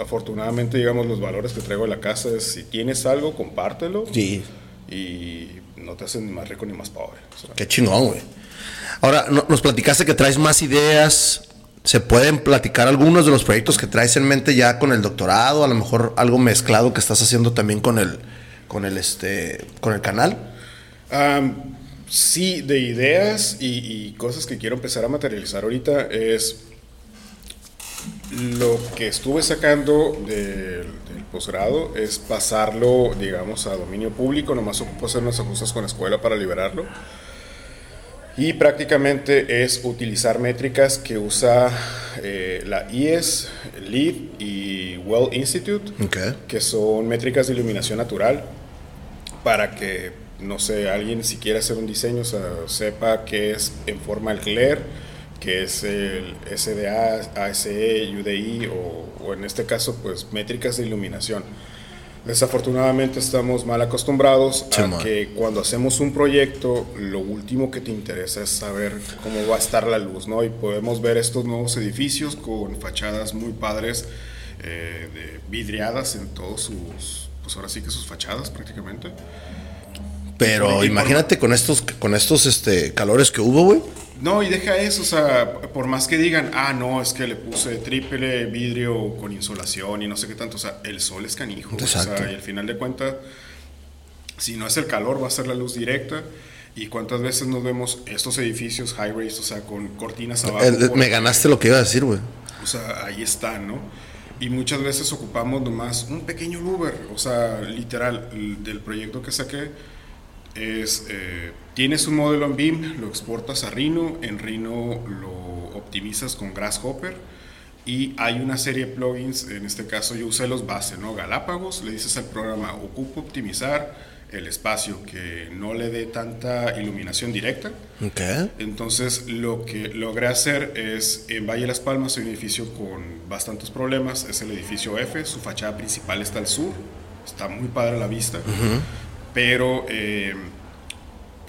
afortunadamente, digamos, los valores que traigo de la casa es si tienes algo, compártelo. Sí. Y no te hacen ni más rico ni más pobre. Qué chingón, güey. Ahora, nos platicaste que traes más ideas ¿Se pueden platicar algunos de los proyectos que traes en mente ya con el doctorado? A lo mejor algo mezclado que estás haciendo también con el, con el, este, con el canal. sí, de ideas y, cosas que quiero empezar a materializar ahorita es lo que estuve sacando del, posgrado es pasarlo, digamos, a dominio público. Nomás ocupo hacer unas ajustes con la escuela para liberarlo. Y prácticamente es utilizar métricas que usa eh, la IES, LEED y Well Institute, que son métricas de iluminación natural, para que, no sé, alguien si quiere hacer un diseño sepa qué es en forma el glare, que es el SDA, ASE, UDI o, o en este caso pues métricas de iluminación. Desafortunadamente estamos mal acostumbrados a que cuando hacemos un proyecto lo último que te interesa es saber cómo va a estar la luz, ¿no? Y podemos ver estos nuevos edificios con fachadas muy padres, eh, de vidriadas en todos sus, pues ahora sí que sus fachadas prácticamente. Pero imagínate con estos, con estos este, calores que hubo, güey. No, y deja eso, o sea, por más que digan, ah, no, es que le puse triple vidrio con insolación y no sé qué tanto, o sea, el sol es canijo, o sea, y al final de cuentas, si no es el calor, va a ser la luz directa. ¿Y cuántas veces nos vemos estos edificios high rise, o sea, con cortinas abajo? me ganaste lo que iba a decir, güey. O sea, ahí están, ¿no? Y muchas veces ocupamos nomás un pequeño Uber, o sea, literal, del proyecto que saqué es, eh, tienes un modelo en BIM, lo exportas a Rhino, en Rhino lo optimizas con Grasshopper. Y hay una serie de plugins, en este caso yo usé los base, ¿no? Galápagos, le dices al programa, ocupo optimizar el espacio que no le dé tanta iluminación directa. Okay. Entonces lo que logré hacer es, en Valle de Las Palmas hay un edificio con bastantes problemas, es el edificio F, su fachada principal está al sur, está muy padre a la vista, pero... Eh,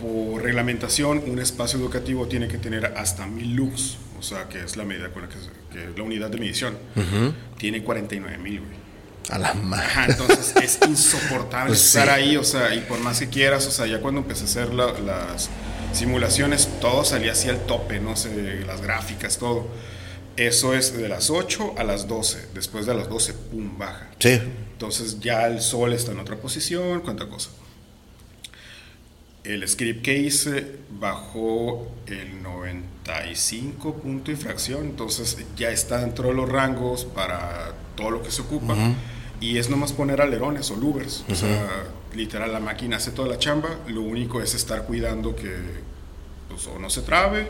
por reglamentación, un espacio educativo tiene que tener hasta 1000 lux, o sea, que es la medida con la que, que la unidad de medición. Tiene 49 mil, güey. A la madre. Entonces es insoportable pues estar ahí, o sea, y por más que quieras, o sea, ya cuando empecé a hacer las simulaciones, todo salía así al tope, no sé, las gráficas, todo. Eso es de las 8 a las 12. Después de las 12, pum, baja. Sí. Entonces ya el sol está en otra posición, cuánta cosa el script que hice bajó el 95 punto infracción, entonces ya está dentro de los rangos para todo lo que se ocupa. Y es nomás poner alerones o louvers. O sea, literal, la máquina hace toda la chamba. Lo único es estar cuidando que pues, o no se trabe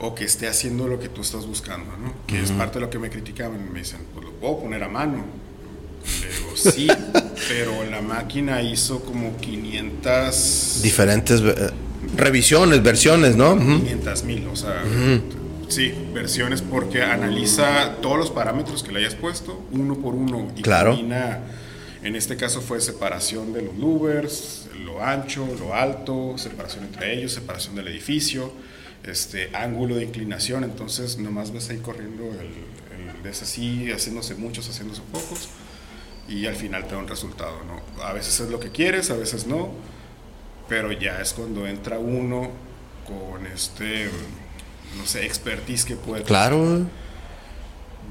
o que esté haciendo lo que tú estás buscando, ¿no? Que es parte de lo que me criticaban. Me dicen, pues lo puedo poner a mano digo, sí, pero la máquina hizo como 500... Diferentes eh, revisiones, versiones, ¿no? 500 mil, o sea, sí, versiones porque analiza todos los parámetros que le hayas puesto, uno por uno, y claro. en este caso fue separación de los louvers, lo ancho, lo alto, separación entre ellos, separación del edificio, este ángulo de inclinación, entonces nomás ves ahí corriendo el, el ves así, haciéndose muchos, haciéndose pocos y al final te da un resultado, ¿no? A veces es lo que quieres, a veces no, pero ya es cuando entra uno con este, no sé, expertise que puede. Claro.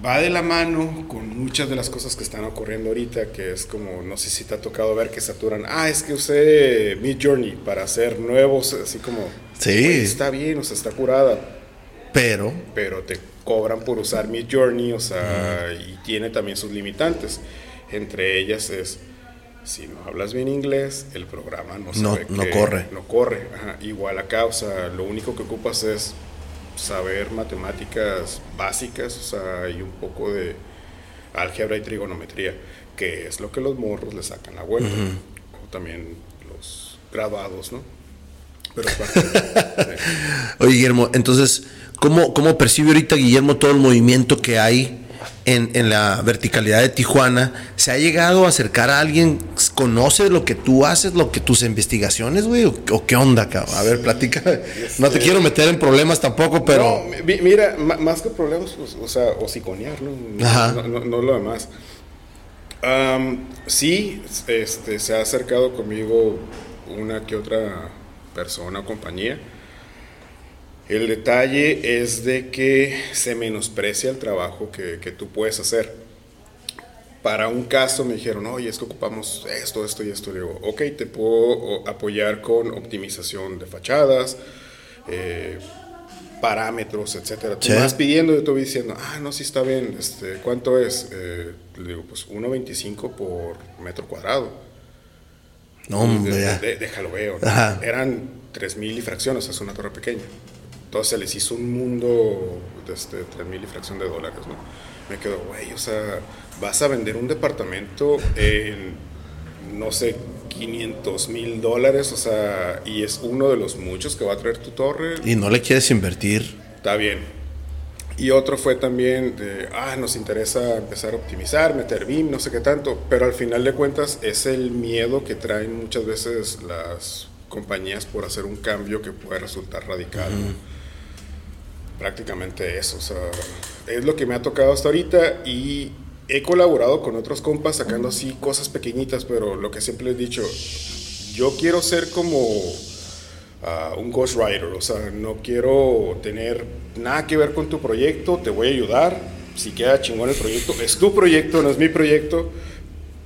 Va de la mano con muchas de las cosas que están ocurriendo ahorita, que es como, no sé si te ha tocado ver que saturan, ah, es que usé Mid Journey para hacer nuevos, así como, sí. está bien, o sea, está curada. Pero. Pero te cobran por usar Mid Journey, o sea, y tiene también sus limitantes. Entre ellas es, si no hablas bien inglés, el programa no, no, no corre. No corre. Igual acá, o sea, lo único que ocupas es saber matemáticas básicas, o sea, y un poco de álgebra y trigonometría, que es lo que los morros le sacan la vuelta. O también los grabados, ¿no? Pero Oye, Guillermo, entonces, ¿cómo, ¿cómo percibe ahorita Guillermo todo el movimiento que hay en, la verticalidad de Tijuana, ¿se ha llegado a acercar a alguien? ¿Conoce lo que tú haces, lo que tus investigaciones, güey? ¿O, qué onda, cabrón? A ver, platica. No te quiero meter en problemas tampoco, pero. mira, más que problemas, pues, o sea, o siconear, ¿no? No, lo demás. sí, este, se ha acercado conmigo una que otra persona o compañía el detalle es de que se menosprecia el trabajo que, tú puedes hacer. Para un caso me dijeron, oye, es que ocupamos esto, esto y esto. Le digo, ok, te puedo apoyar con optimización de fachadas, eh, parámetros, etcétera. Tú vas pidiendo, yo te voy diciendo, ah, no, sí está bien, este, ¿cuánto es? Eh, le digo, pues 1.25 por metro cuadrado. No, déjalo veo. Eran 3.000 y fracciones, es una torre pequeña. Entonces se les hizo un mundo de este, 3 mil y fracción de dólares, ¿no? Me quedo, güey, o sea, vas a vender un departamento en, no sé, 500 mil dólares, o sea, y es uno de los muchos que va a traer tu torre. Y no le quieres invertir. Está bien. Y otro fue también de, ah, nos interesa empezar a optimizar, meter BIM, no sé qué tanto, pero al final de cuentas es el miedo que traen muchas veces las compañías por hacer un cambio que puede resultar radical prácticamente eso. O sea, es lo que me ha tocado hasta ahorita y he colaborado con otros compas sacando así cosas pequeñitas, pero lo que siempre he dicho, yo quiero ser como uh, un ghostwriter, o sea, no quiero tener nada que ver con tu proyecto, te voy a ayudar, si queda chingón el proyecto, es tu proyecto, no es mi proyecto.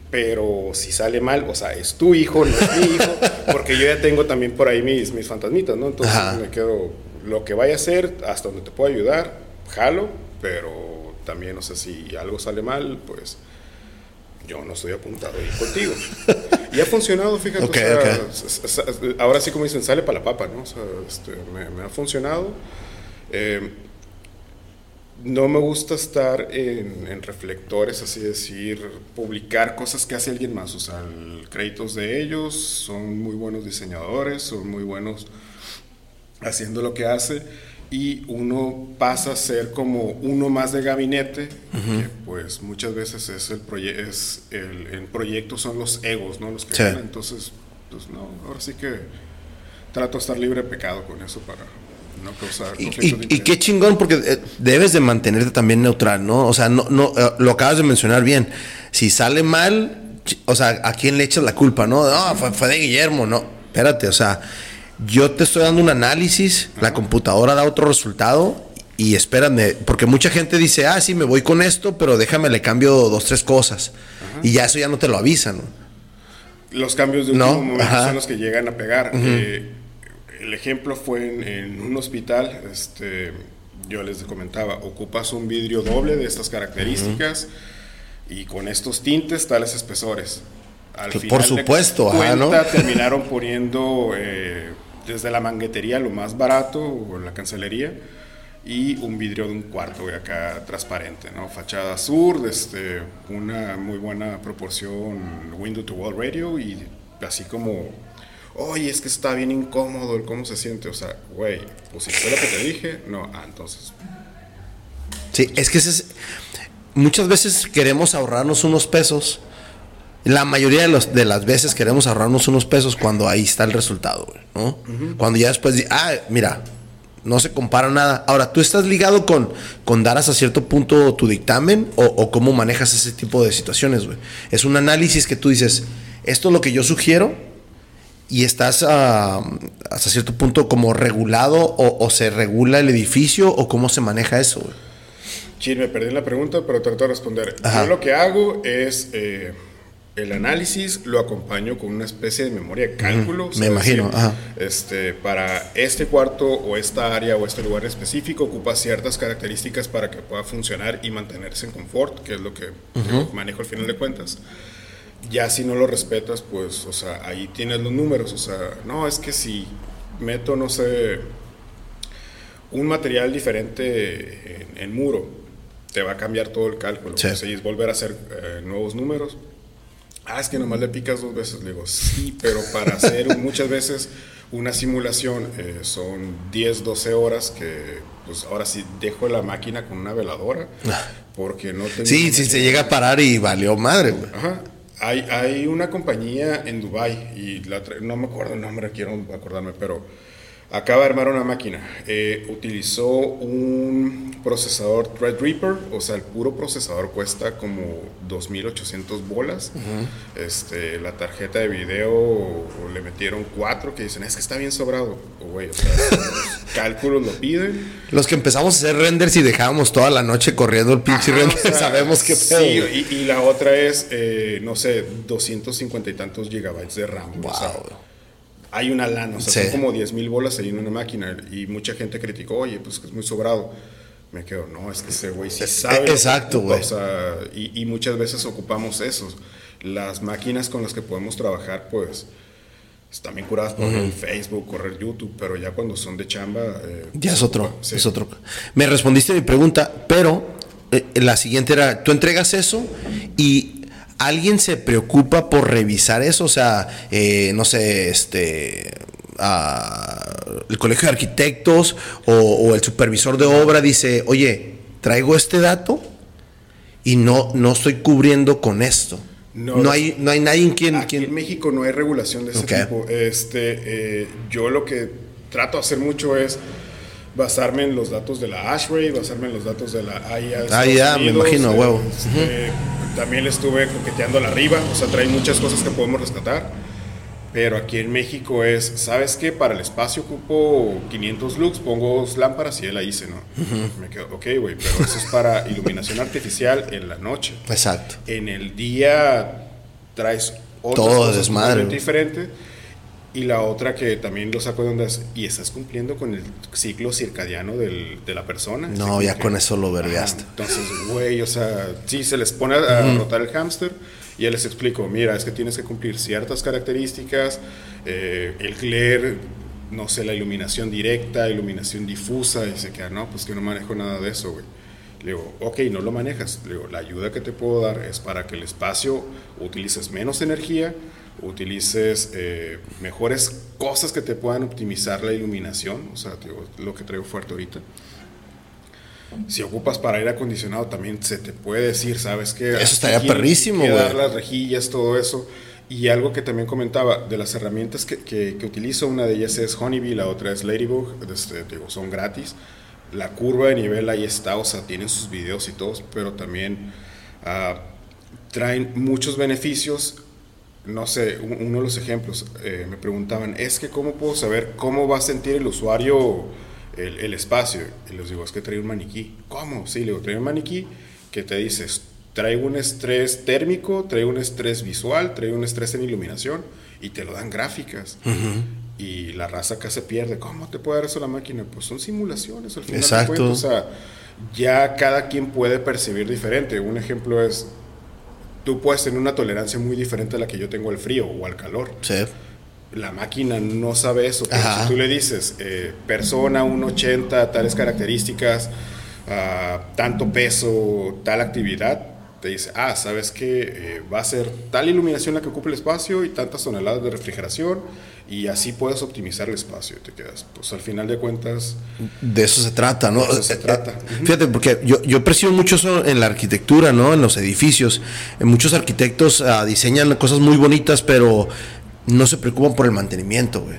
Pero si sale mal, o sea, es tu hijo, no es mi hijo, porque yo ya tengo también por ahí mis, mis fantasmitas, ¿no? Entonces me quedo, lo que vaya a hacer, hasta donde te pueda ayudar, jalo, pero también, no sé, si algo sale mal, pues yo no estoy apuntado ahí contigo. y ha funcionado, fíjate. ahora sí, como dicen, sale para la papa, ¿no? O sea, este, me, ha funcionado. Eh, no me gusta estar en, reflectores, así decir, publicar cosas que hace alguien más, o sea, créditos de ellos, son muy buenos diseñadores, son muy buenos haciendo lo que hace y uno pasa a ser como uno más de gabinete, que pues muchas veces es el proyecto, es el, proyecto son los egos, ¿no? Los que entonces, pues no, ahora sí que trato de estar libre de pecado con eso para no causar y, y, qué chingón, porque eh, debes de mantenerte también neutral, ¿no? O sea, no, no, eh, lo acabas de mencionar bien. Si sale mal, o sea, ¿a quién le echas la culpa, no? No, fue, fue de Guillermo, no. Espérate, o sea, yo te estoy dando un análisis, la computadora da otro resultado y espérame, porque mucha gente dice, ah, sí, me voy con esto, pero déjame, le cambio dos, tres cosas. Y ya eso ya no te lo avisan. Los cambios de último momento son los que llegan a pegar. Eh, el ejemplo fue en, un hospital, este, yo les comentaba, ocupas un vidrio doble de estas características y con estos tintes, tales espesores. Al Por supuesto, de terminaron poniendo... Eh, desde la manguetería lo más barato o la cancelería y un vidrio de un cuarto de acá transparente, ¿no? Fachada sur, este, una muy buena proporción window to wall radio y así como, oye, es que está bien incómodo el cómo se siente, o sea, güey, pues si fue lo que te dije, no, ah, entonces. Sí, es que es, muchas veces queremos ahorrarnos unos pesos la mayoría de, los, de las veces queremos ahorrarnos unos pesos cuando ahí está el resultado, ¿no? Cuando ya después, ah, mira, no se compara nada. Ahora, ¿tú estás ligado con, con dar hasta cierto punto tu dictamen o, cómo manejas ese tipo de situaciones, güey? Es un análisis que tú dices, esto es lo que yo sugiero y estás ah, hasta cierto punto como regulado o, se regula el edificio o cómo se maneja eso, güey. Sí, me perdí la pregunta, pero trato de responder. Yo lo que hago es... Eh, el análisis lo acompaño con una especie de memoria de cálculo. Me imagino. Este, para este cuarto o esta área o este lugar específico ocupa ciertas características para que pueda funcionar y mantenerse en confort, que es lo que manejo al final de cuentas. Ya si no lo respetas, pues, o sea, ahí tienes los números. O sea, no, es que si meto, no sé, un material diferente en, el muro, te va a cambiar todo el cálculo. Sí. es volver a hacer eh, nuevos números ah, es que nomás le picas dos veces. Le digo, sí, pero para hacer muchas veces una simulación eh, son 10, 12 horas que, pues ahora sí dejo la máquina con una veladora porque no tengo... Sí, sí, se llega a parar y valió madre, güey. Ajá. Hay, hay una compañía en Dubai y la no me acuerdo el nombre, quiero acordarme, pero acaba de armar una máquina. Eh, utilizó un procesador Threadripper, o sea, el puro procesador cuesta como 2.800 bolas. este, la tarjeta de video le metieron cuatro que dicen, es que está bien sobrado. O, o sea, los cálculos lo piden. Los que empezamos a hacer renders y dejábamos toda la noche corriendo el pinche render, sabemos que pedo. Sí, y, la otra es, eh, no sé, 250 y tantos gigabytes de RAM. Wow hay una lana, o sea, son como 10 mil bolas ahí en una máquina y mucha gente criticó, oye, pues que es muy sobrado. Me quedo, no, es que ese güey sí sabe. Exacto, güey. O sea, y, muchas veces ocupamos eso. Las máquinas con las que podemos trabajar, pues, están bien curadas por Facebook, correr YouTube, pero ya cuando son de chamba... Eh, ya es otro, es otro. Me respondiste a mi pregunta, pero eh, la siguiente era, tú entregas eso y ¿Alguien se preocupa por revisar eso? O sea, eh, no sé, este, el colegio de arquitectos o, el supervisor de obra dice, oye, traigo este dato y no, no estoy cubriendo con esto. No, hay, no hay nadie quien, aquí en México no hay regulación de ese tipo. Este, eh, yo lo que trato de hacer mucho es basarme en los datos de la ASHRAE, basarme en los datos de la AIA. ah, ya, me imagino, huevo. Este, también le estuve coqueteando la arriba, o sea, trae muchas cosas que podemos rescatar. Pero aquí en México es, ¿sabes qué? Para el espacio ocupo 500 lux, pongo dos lámparas y él la hice, ¿no? Me quedo, ok, güey, pero eso es para iluminación artificial en la noche. Exacto. En el día traes otras Todo desmadre. diferente y la otra que también lo saco de ondas, y estás cumpliendo con el ciclo circadiano del, de la persona. No, ya con eso lo vergaste. entonces, güey, o sea, sí, se les pone a, rotar el hámster y ya les explico, mira, es que tienes que cumplir ciertas características, eh, el glare, no sé, la iluminación directa, iluminación difusa, y se queda, no, pues que no manejo nada de eso, güey. Le digo, ok, no lo manejas. Le digo, la ayuda que te puedo dar es para que el espacio utilices menos energía, utilices eh, mejores cosas que te puedan optimizar la iluminación, o sea, digo, lo que traigo fuerte ahorita. Si ocupas para aire acondicionado, también se te puede decir, ¿sabes qué? Eso estaría perrísimo, güey. las rejillas, todo eso. Y algo que también comentaba, de las herramientas que, que, que utilizo, una de ellas es Honeybee, la otra es Ladybug, este, digo, son gratis. La curva de nivel ahí está, o sea, tienen sus videos y todos, pero también ah, traen muchos beneficios. No sé, un- uno de los ejemplos, eh, me preguntaban, es que cómo puedo saber cómo va a sentir el usuario el, el espacio. Y les digo, es que trae un maniquí. ¿Cómo? Sí, le digo, trae un maniquí que te dices, traigo un estrés térmico, traigo un estrés visual, traigo un estrés en iluminación y te lo dan gráficas. Y la raza acá se pierde. ¿Cómo te puede dar eso la máquina? Pues son simulaciones al final. de Exacto. cuentas. O sea, ya cada quien puede percibir diferente. Un ejemplo es, tú puedes tener una tolerancia muy diferente a la que yo tengo al frío o al calor Sí. la máquina no sabe eso. Pero Ajá. si tú le dices, eh, persona 1,80, tales características, ah, tanto peso, tal actividad, te dice, ah, sabes que va a ser tal iluminación la que ocupe el espacio y tantas toneladas de refrigeración y así puedes optimizar el espacio y te quedas. Pues al final de cuentas, De eso se trata, ¿no? De eso se Eh, trata. eh, Fíjate, porque yo, yo percibo mucho eso en la arquitectura, ¿no? En los edificios. Eh, muchos arquitectos ah, diseñan cosas muy bonitas, pero no se preocupan por el mantenimiento, güey.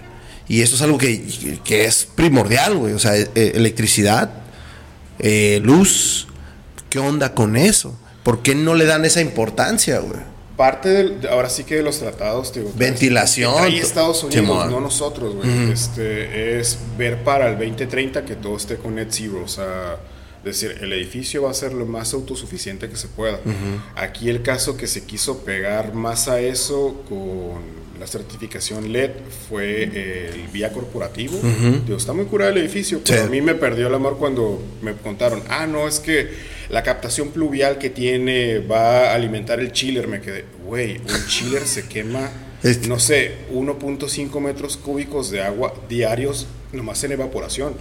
Y eso es algo que, que es primordial, güey. O sea, eh, eh, electricidad, eh, luz, ¿qué onda con eso? ¿Por qué no le dan esa importancia, güey? parte del, de- ahora sí que de los tratados, digo, Ventilación, Ahí Estados Unidos, Simón. no nosotros, güey. este, es ver para el 2030 que todo esté con net zero, o sea, decir, el edificio va a ser lo más autosuficiente que se pueda. Aquí el caso que se quiso pegar más a eso con la certificación LED fue el vía corporativo. Digo, está muy curado el edificio, pero Sí. a mí me perdió el amor cuando me contaron, ah, no, es que la captación pluvial que tiene va a alimentar el chiller. Me quedé, güey, un chiller se quema, Es- no sé, 1.5 metros cúbicos de agua diarios, nomás en evaporación.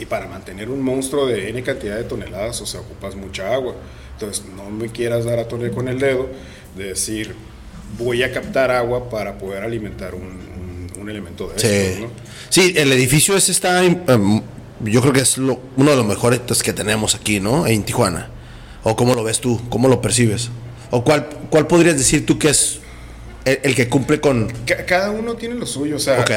Y para mantener un monstruo de N cantidad de toneladas, o sea, ocupas mucha agua. Entonces, no me quieras dar a tole con el dedo de decir, voy a captar agua para poder alimentar un, un- un elemento de Sí. estos, ¿no? Sí, el edificio ese está, em, yo creo que es lo- uno de los mejores que tenemos aquí, ¿no? En Tijuana. ¿O cómo lo ves tú? ¿Cómo lo percibes? ¿O cuál, cuál podrías decir tú que es el, el que cumple con... Ca- Cada uno tiene lo suyo, o sea, Ok.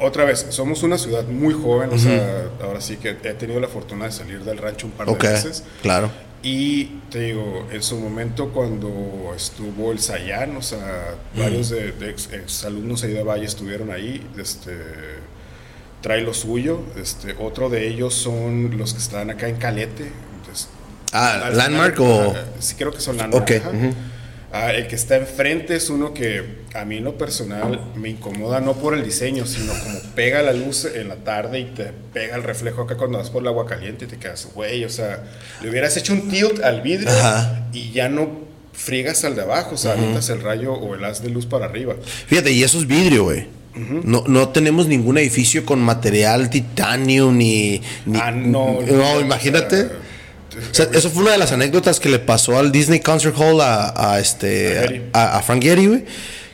otra vez, somos una ciudad muy joven, o sea, ahora sí que he tenido la fortuna de salir del rancho un par Ok, de veces. claro. Y te digo, en su momento cuando estuvo el Sayán, o sea, varios de, de ex, alumnos ahí de Valle estuvieron ahí, este, trae lo suyo, este, otro de ellos son los que están acá en Calete. entonces, Ah, ¿Landmark final, o...? ajá, Sí, creo que son Landmark. Ok, ajá. ujú. Ah, el que está enfrente es uno que a mí en lo personal me incomoda no por el diseño, sino como pega la luz en la tarde y te pega el reflejo acá cuando vas por el agua caliente y te quedas, güey, o sea, le hubieras hecho un tilt al vidrio Ajá. y ya no friegas al de abajo, o sea, avientas el rayo o el haz de luz para arriba. Fíjate, y eso es vidrio, güey. No, no tenemos ningún edificio con material titanio ni... ni- ah, no. No, imagínate. O sea, eso fue una de las anécdotas que le pasó al Disney Concert Hall a, a este a, a Frank Gehry, güey,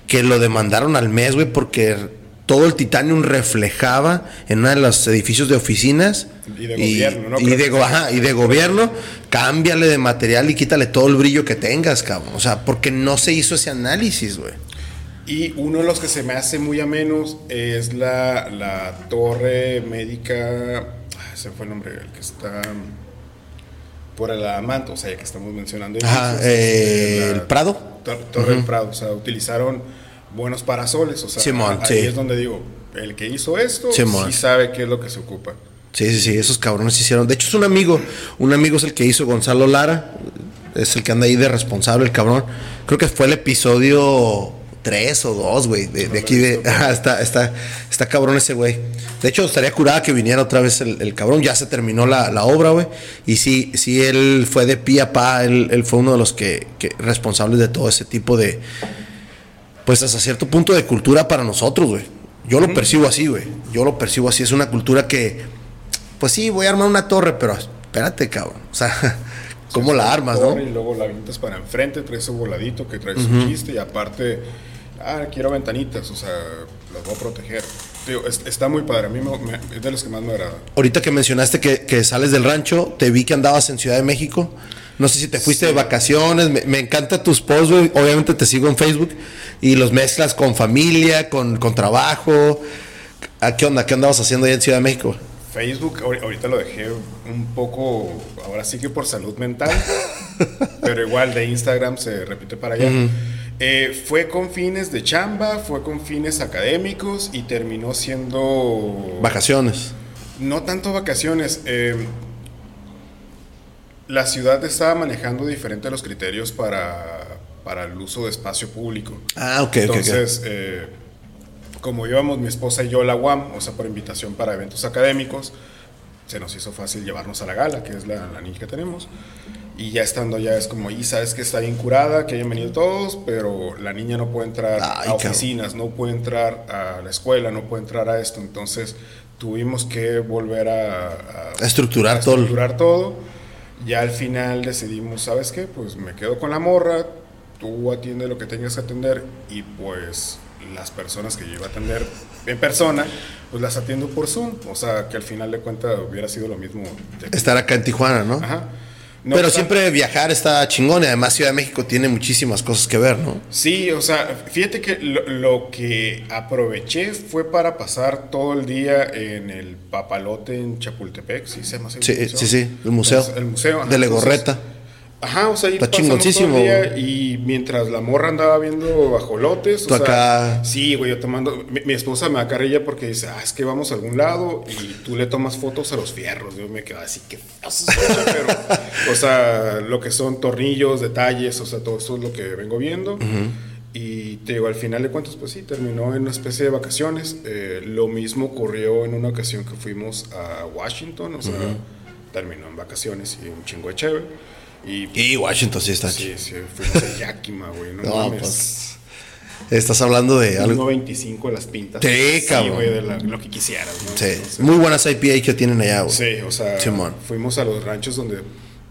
que lo demandaron al mes, güey, porque todo el titanium reflejaba en uno de los edificios de oficinas Y de gobierno, ¿no? y de, go- ajá, y de gobierno, cámbiale de material y quítale todo el brillo que tengas, cabrón. O sea, porque no se hizo ese análisis, güey. Y uno de los que se me hace muy a menos es la, la torre médica, ah, ese fue el nombre, el que está por el Adamanto, o sea, ya que estamos mencionando. Ajá, eh, este, la el Prado. tor- Torre del Prado, o sea, utilizaron buenos parasoles, o sea, Simón, ahí sí. es donde digo, el que hizo esto Simón. sí sabe qué es lo que se ocupa. Sí, sí, sí, esos cabrones hicieron. De hecho, es un amigo. Un amigo es el que hizo Gonzalo Lara. Es el que anda ahí de responsable, el cabrón. Creo que fue el episodio 3 o 2, güey. De, de aquí de. Ajá, está, está, está cabrón ese güey. De hecho, estaría curada que viniera otra vez el, el cabrón. Ya se terminó la, la obra, güey. Y sí, sí, él fue de pie a pa. Él, él fue uno de los que, que responsables de todo ese tipo de. Pues hasta cierto punto de cultura para nosotros, güey. Yo lo percibo así, güey. Yo lo percibo así. Es una cultura que pues sí, voy a armar una torre, pero espérate, cabrón. O sea, ¿cómo la armas, no? Y luego la avientas para enfrente, traes un voladito que traes un chiste y aparte, ah, quiero ventanitas, o sea, las voy a proteger. Digo, es- está muy padre, a mí me- me- es de los que más me agrada. Ahorita que mencionaste que, que sales del rancho, te vi que andabas en Ciudad de México. No sé si te fuiste de vacaciones. Me, me encanta tus posts, güey. Obviamente te sigo en Facebook y los mezclas con familia, con, con trabajo. ¿A qué onda? ¿Qué andabas haciendo allá en Ciudad de México? Facebook ahori- ahorita lo dejé un poco, ahora sí que por salud mental, pero igual de Instagram se repite para allá. Eh, fue con fines de chamba, fue con fines académicos y terminó siendo... Vacaciones. No tanto vacaciones. eh, la ciudad estaba manejando diferente los criterios para, para el uso de espacio público. Ah, ok, ok, ok. Entonces, eh, como íbamos mi esposa y yo a la UAM, o sea, por invitación para eventos académicos, se nos hizo fácil llevarnos a la gala, que es la, la niña que tenemos. Y ya estando allá es como, y sabes que está bien curada, que hayan venido todos, pero la niña no puede entrar Ay, a cabrón. oficinas, no puede entrar a la escuela, no puede entrar a esto. Entonces tuvimos que volver a, a- A estructurar a todo. estructurar todo. Ya al final decidimos, ¿sabes qué? Pues me quedo con la morra, tú atiende lo que tengas que atender y pues las personas que yo iba a atender en persona, pues las atiendo por Zoom. O sea, que al final de cuentas hubiera sido lo mismo. de- Estar acá en Tijuana, ¿no? Ajá. No Pero obstante- siempre viajar está chingón y además Ciudad de México tiene muchísimas cosas que ver, ¿no? Sí, o sea, fíjate que lo, lo que aproveché fue para pasar todo el día en el papalote en Chapultepec, ¿sí se llama así? Sí, sí, sí, el museo. Entonces, el museo. ajá, De entonces- Legorreta. Ajá, o sea, ahí Está chingoncísimo, y mientras la morra andaba viendo bajolotes, Tú o sea, sí, güey, yo tomando, mi, mi esposa me da carrilla porque dice, ah, es que vamos a algún lado y tú le tomas fotos a los fierros, yo me quedo así, que pero, o sea, lo que son tornillos, detalles, o sea, todo eso es lo que vengo viendo. Y te digo, al final de cuentas, pues sí, terminó en una especie de vacaciones. Eh, lo mismo ocurrió en una ocasión que fuimos a Washington, o sea, terminó en vacaciones y un chingo de chévere. Y Y Washington sí está Sí, sí, fuimos a Yakima, güey. No, No, mames. pues. Estás hablando de algo. 1.25 las pintas. Sí, cabrón. güey, de la- lo que quisieras, ¿no? Sí. Entonces, Muy buenas IPA que tienen allá, güey. sí, o sea, Simón. fuimos a los ranchos donde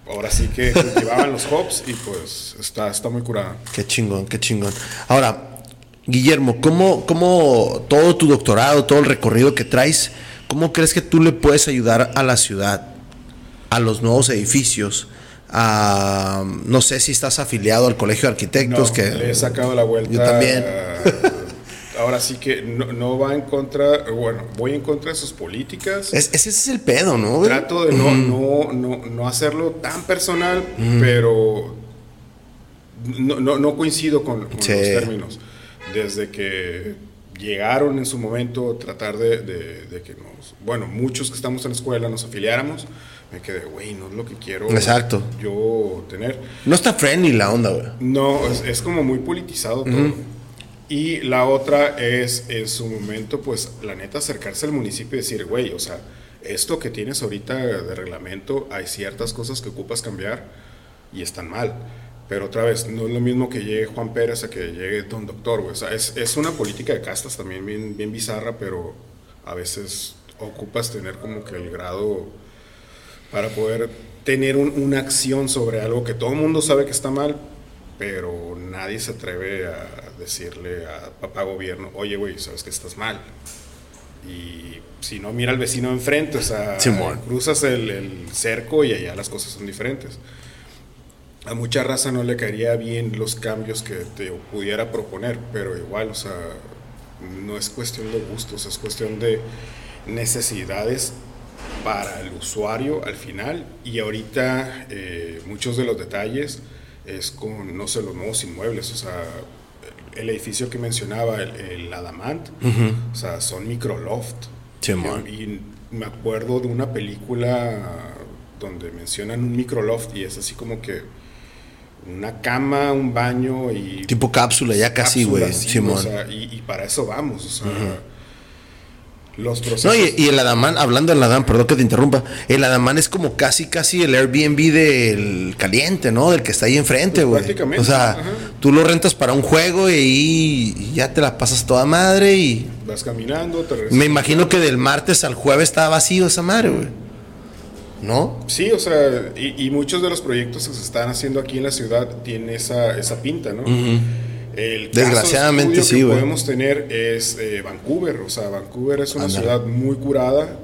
ahora sí que cultivaban los hops y pues está, está muy curada. Qué chingón, qué chingón. Ahora, Guillermo, ¿cómo, ¿cómo todo tu doctorado, todo el recorrido que traes, cómo crees que tú le puedes ayudar a la ciudad, a los nuevos edificios? A, no sé si estás afiliado al Colegio de Arquitectos, No, que le he sacado la vuelta. Yo también. Ahora sí que no, no va en contra, bueno, voy en contra de sus políticas. es- ese es el pedo, ¿no? Trato de no, no, no, no hacerlo tan personal, pero no, no, no coincido con, con Sí. los términos. Desde que llegaron en su momento tratar de, de- de que nos, bueno, muchos que estamos en la escuela nos afiliáramos, me quedé, güey, no es lo que quiero Exacto. yo tener. No está friendly la onda, güey. No, es, es como muy politizado todo. Y la otra es, en su momento, pues, la neta, acercarse al municipio y decir, güey, o sea, esto que tienes ahorita de reglamento, hay ciertas cosas que ocupas cambiar y están mal. Pero otra vez, no es lo mismo que llegue Juan Pérez a que llegue Don Doctor, güey. O sea, es, es una política de castas también bien, bien bizarra, pero a veces ocupas tener como que el grado para poder tener un- una acción sobre algo que todo el mundo sabe que está mal, pero nadie se atreve a decirle a papá gobierno, oye, güey, sabes que estás mal. Y si no, mira al vecino enfrente, o sea, Simón. cruzas el, el cerco y allá las cosas son diferentes. A mucha raza no le caería bien los cambios que te pudiera proponer, pero igual, o sea, no es cuestión de gustos, es cuestión de necesidades para el usuario al final. Y ahorita eh, muchos de los detalles es con, no sé, los nuevos inmuebles, o sea, el edificio que mencionaba, el, el Adamant, o sea, son microloft. Simón. y me acuerdo de una película donde mencionan un microloft y es así como que una cama, un baño y Tipo cápsula, ya casi, güey. sí, o sea, y, y para eso vamos, o sea, los procesos. No, y, y el Adamán, hablando del Adamán, perdón que te interrumpa, el Adamán es como casi, casi el Airbnb del caliente, ¿no? Del que está ahí enfrente, Pues güey. prácticamente, o sea, ajá. tú lo rentas para un juego y ya te la pasas toda madre y... vas caminando, te regresas. Me imagino que del martes al jueves estaba vacío esa madre, güey. ¿no? Sí, o sea, y, muchos de los proyectos que se están haciendo aquí en la ciudad tienen esa, esa pinta, ¿no? El Desgraciadamente caso sí, que güey. podemos tener es eh, Vancouver, o sea, Vancouver es una ciudad muy curada,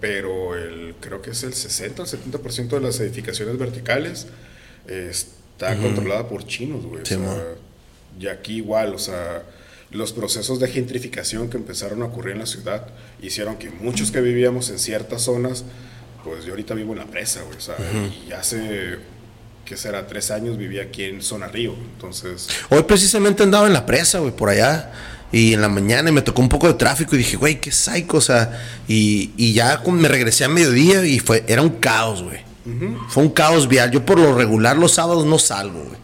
pero el, creo que es el 60 o 70% de las edificaciones verticales está controlada por chinos, güey. o sea, y aquí igual, o sea, los procesos de gentrificación que empezaron a ocurrir en la ciudad hicieron que muchos que vivíamos en ciertas zonas, pues yo ahorita vivo en la presa, güey, o sea, y hace, ¿qué será? Tres años vivía aquí en Zona Río, entonces... Hoy precisamente andaba en la presa, güey, por allá. Y en la mañana me tocó un poco de tráfico y dije, güey, qué psycho, o sea, y, y ya me regresé a mediodía y fue, era un caos, güey. Fue un caos vial. Yo por lo regular los sábados no salgo, güey.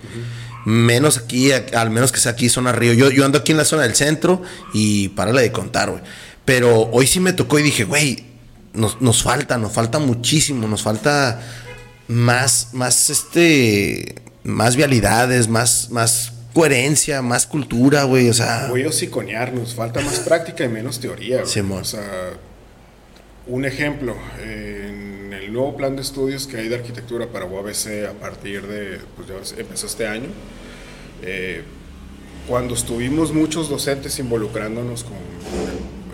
Menos aquí, al menos que sea aquí zona Río. Yo, yo ando aquí en la zona del centro y párale de contar, güey. Pero hoy sí me tocó y dije, güey, nos, nos falta, nos falta muchísimo, nos falta más, más este, más vialidades, más, más coherencia, más cultura, güey, o sea. Voy a hociconear, nos falta más práctica y menos teoría, güey. o sea, un ejemplo, en el nuevo plan de estudios que hay de arquitectura para UABC a partir de, pues ya empezó este año, eh, cuando estuvimos muchos docentes involucrándonos con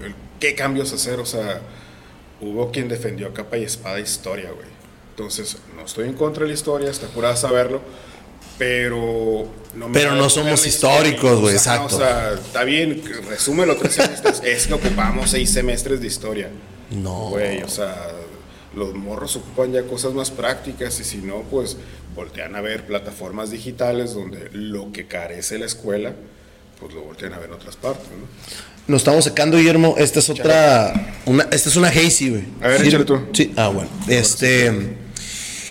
el, qué cambios hacer, o sea, hubo quien defendió capa y espada historia, güey. Entonces, no estoy en contra de la historia, está curada saberlo, pero no me Pero no somos históricos, güey, exacto. O sea, está bien, resúmelo tres semestres, es que ocupamos seis semestres de historia. No. Güey, o sea, los morros ocupan ya cosas más prácticas y si no, pues voltean a ver plataformas digitales donde lo que carece la escuela, pues lo voltean a ver en otras partes, ¿no? Nos estamos secando, Guillermo. Esta es otra. Una, esta es una hazy, güey. A ver, échale tú. Sí, ah, bueno. Este.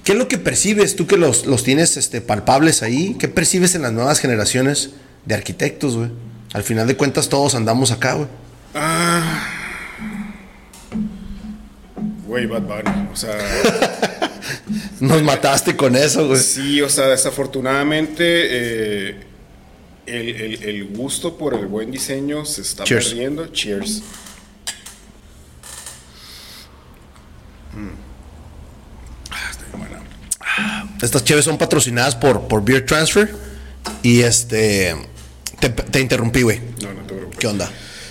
¿Qué es lo que percibes tú que los, los tienes este, palpables ahí? ¿Qué percibes en las nuevas generaciones de arquitectos, güey? Al final de cuentas, todos andamos acá, güey. Ah Güey, Bad Bunny, o sea... Nos mataste con eso, güey. Sí, o sea, desafortunadamente eh, el, gusto por el buen diseño se está perdiendo. Cheers. Mm. Ah, está bien buena. Estas cheves son patrocinadas por, por Beer Transfer. Y este. Te, interrumpí, güey. No, no te preocupes. ¿Qué onda?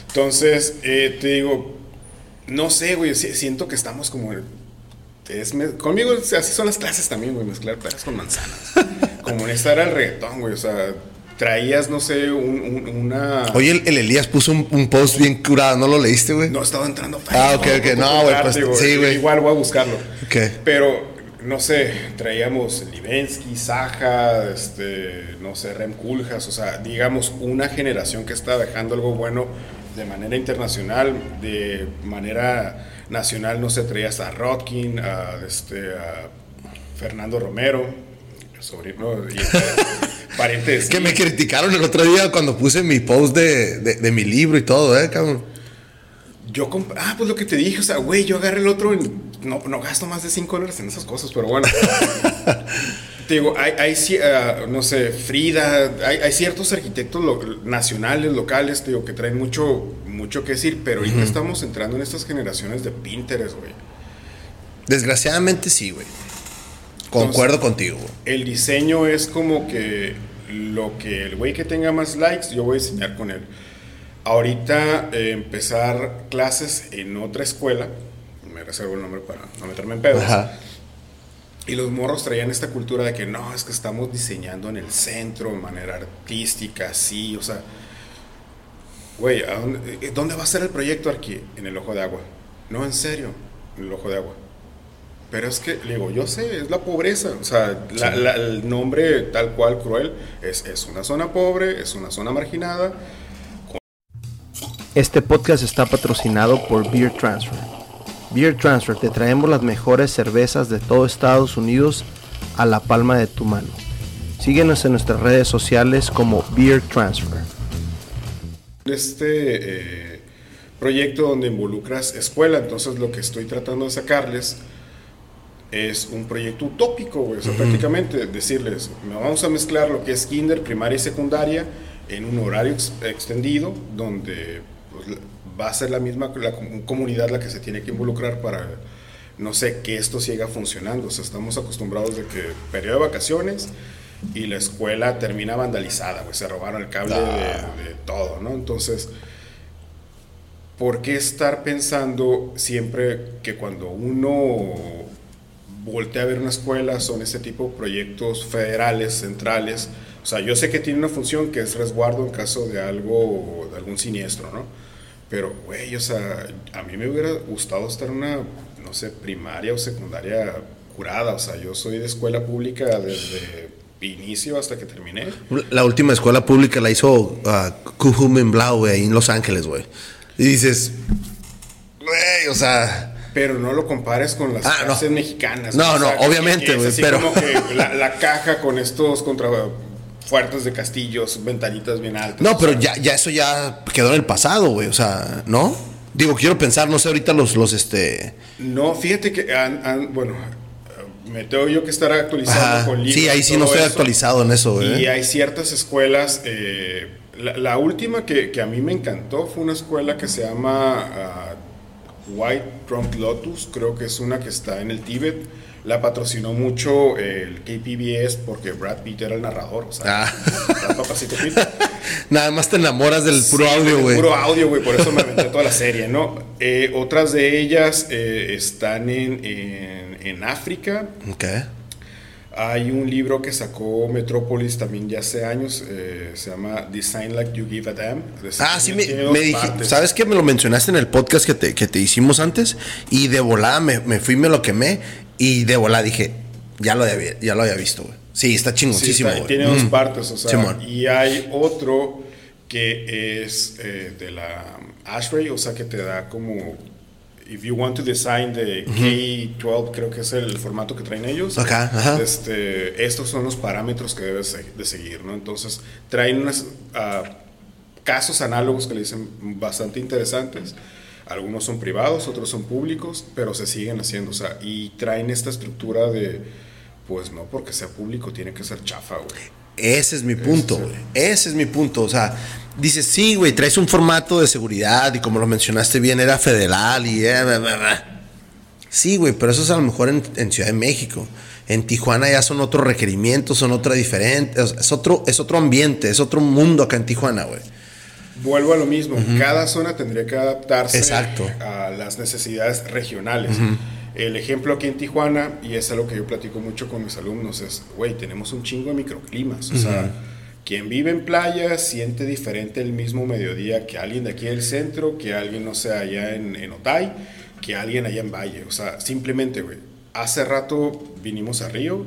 Entonces, eh, te digo, no sé, güey, siento que estamos como... conmigo así son las clases también, güey, mezclar peras con manzanas. como en esta era el reggaetón, güey, o sea, traías, no sé, una... Oye, el, Elías puso un, post bien curado, ¿no lo leíste, güey? No, estaba entrando. Ah, ok, ok, no, güey, pues, sí, güey. Igual voy a buscarlo. Ok. Pero, no sé, traíamos Livensky, Saja, este, no sé, Rem Kuljas, o sea, digamos, una generación que está dejando algo bueno de manera internacional, de manera nacional, no se traías a Rodkin, a, este, a Fernando Romero, sobrino, y, parientes. que me criticaron el otro día cuando puse mi post de, de, mi libro y todo, ¿eh, cabrón? Yo, ah, pues lo que te dije, o sea, güey, yo agarré el otro, no, no gasto más de 5 dólares en esas cosas, pero bueno. Te digo, hay, hay ah, no sé, Frida, hay, ciertos arquitectos nacionales, locales, te digo, que traen mucho, mucho que decir, pero ahorita estamos entrando en estas generaciones de Pinterest, güey. Desgraciadamente sí, güey. Concuerdo contigo. El diseño es como que lo que el güey que tenga más likes, yo voy a diseñar con él. Ahorita eh, empezar clases en otra escuela, me reservo el nombre para no meterme en pedos. Ajá y los morros traían esta cultura de que no, es que estamos diseñando en el centro, de manera artística, así, o sea, güey, eh, dónde, va a ser el proyecto aquí? En el ojo de agua. No, en serio, en el ojo de agua. Pero es que, digo, yo sé, es la pobreza. O sea, el nombre tal cual cruel es, es una zona pobre, es una zona marginada. Este podcast está patrocinado por Beer Transfer Beer Transfer, te traemos las mejores cervezas de todo Estados Unidos a la palma de tu mano. Síguenos en nuestras redes sociales como Beer Transfer. Este eh, proyecto donde involucras escuela, entonces lo que estoy tratando de sacarles es un proyecto utópico, o sea, prácticamente decirles, vamos a mezclar lo que es kinder, primaria y secundaria en un horario extendido donde pues, va a ser la misma la comunidad la que se tiene que involucrar para no sé, que esto siga funcionando. O sea, estamos acostumbrados de que periodo de vacaciones y la escuela termina vandalizada, güey, se robaron el cable de, Ah. de todo, ¿no? Entonces, ¿por qué estar pensando siempre que cuando uno voltea a ver una escuela son ese tipo de proyectos federales, centrales? O sea, yo sé que tiene una función que es resguardo en caso de algo, de algún siniestro, ¿no? Pero, güey, o sea, a mí me hubiera gustado estar en una, no sé, primaria o secundaria curada. O sea, yo soy de escuela pública desde inicio hasta que terminé. La última escuela pública la hizo uh, Kuhumen Blau, güey, ahí en Los Ángeles, güey. Y dices, güey, o sea. Pero no lo compares con las Ah, no. clases mexicanas. No, o sea, no, obviamente, güey, pero- como que la, la caja con estos contra fuertes de castillos, ventanitas bien altas. No, pero ya, ya eso ya quedó en el pasado, güey. O sea, ¿no? Digo, quiero pensar, no sé, ahorita los, los, este. No, fíjate que han, han- bueno, me tengo yo que estar actualizando Ajá. con libros. Sí, ahí sí no estoy eso. actualizado en eso, güey. Y hay ciertas escuelas. eh, la, la última que, que a mí me encantó fue una escuela que se llama ah, White Trump Lotus. Creo que es una que está en el Tíbet. La patrocinó mucho el KPBS porque Brad Pitt era el narrador. O sea, Ah. papacito Pitt. Nada más te enamoras del puro Sí, audio, güey. Puro audio, güey. Por eso me aventé toda la serie, ¿no? Eh, otras de ellas eh, están en, en, en África. Ok. Hay un libro que sacó Metrópolis también ya hace años, eh, se llama Design Like You Give a Damn. Ah, sí, me, me dije. ¿sabes qué? Me lo mencionaste en el podcast que te, que te hicimos antes y de volada me, me fui, me lo quemé y de volada dije, ya lo había, ya lo había visto, güey. Sí, está Sí, chingoncísimo, está- güey. tiene dos Mm. partes, o sea, Simón. y hay otro que es eh, de la Ashray, o sea, que te da como, if you want to design the K12, creo que es el formato que traen ellos. Ajá, ajá. Este, estos son los parámetros que debes de- seguir, ¿no? Entonces, traen unos casos análogos que le dicen bastante interesantes. Algunos son privados, otros son públicos, pero se siguen haciendo, o sea, y traen esta estructura de, pues no, porque sea público tiene que ser chafa, güey. Ese es mi punto, güey. Ese es mi punto. O sea, dices, sí, güey, traes un formato de seguridad y como lo mencionaste bien, era federal y... eh. Sí, güey, pero eso es a lo mejor en, en Ciudad de México. En Tijuana ya son otros requerimientos, son otra diferente. Es otro, es otro ambiente, es otro mundo acá en Tijuana, güey. Vuelvo a lo mismo, cada zona tendría que adaptarse Exacto. a las necesidades regionales. El ejemplo aquí en Tijuana, y es algo que yo platico mucho con mis alumnos, es, güey, tenemos un chingo de microclimas. O sea, quien vive en playa siente diferente el mismo mediodía que alguien de aquí del centro, que alguien, no sé, allá en, en Otay, que alguien allá en Valle. O sea, simplemente, güey, hace rato vinimos a Río,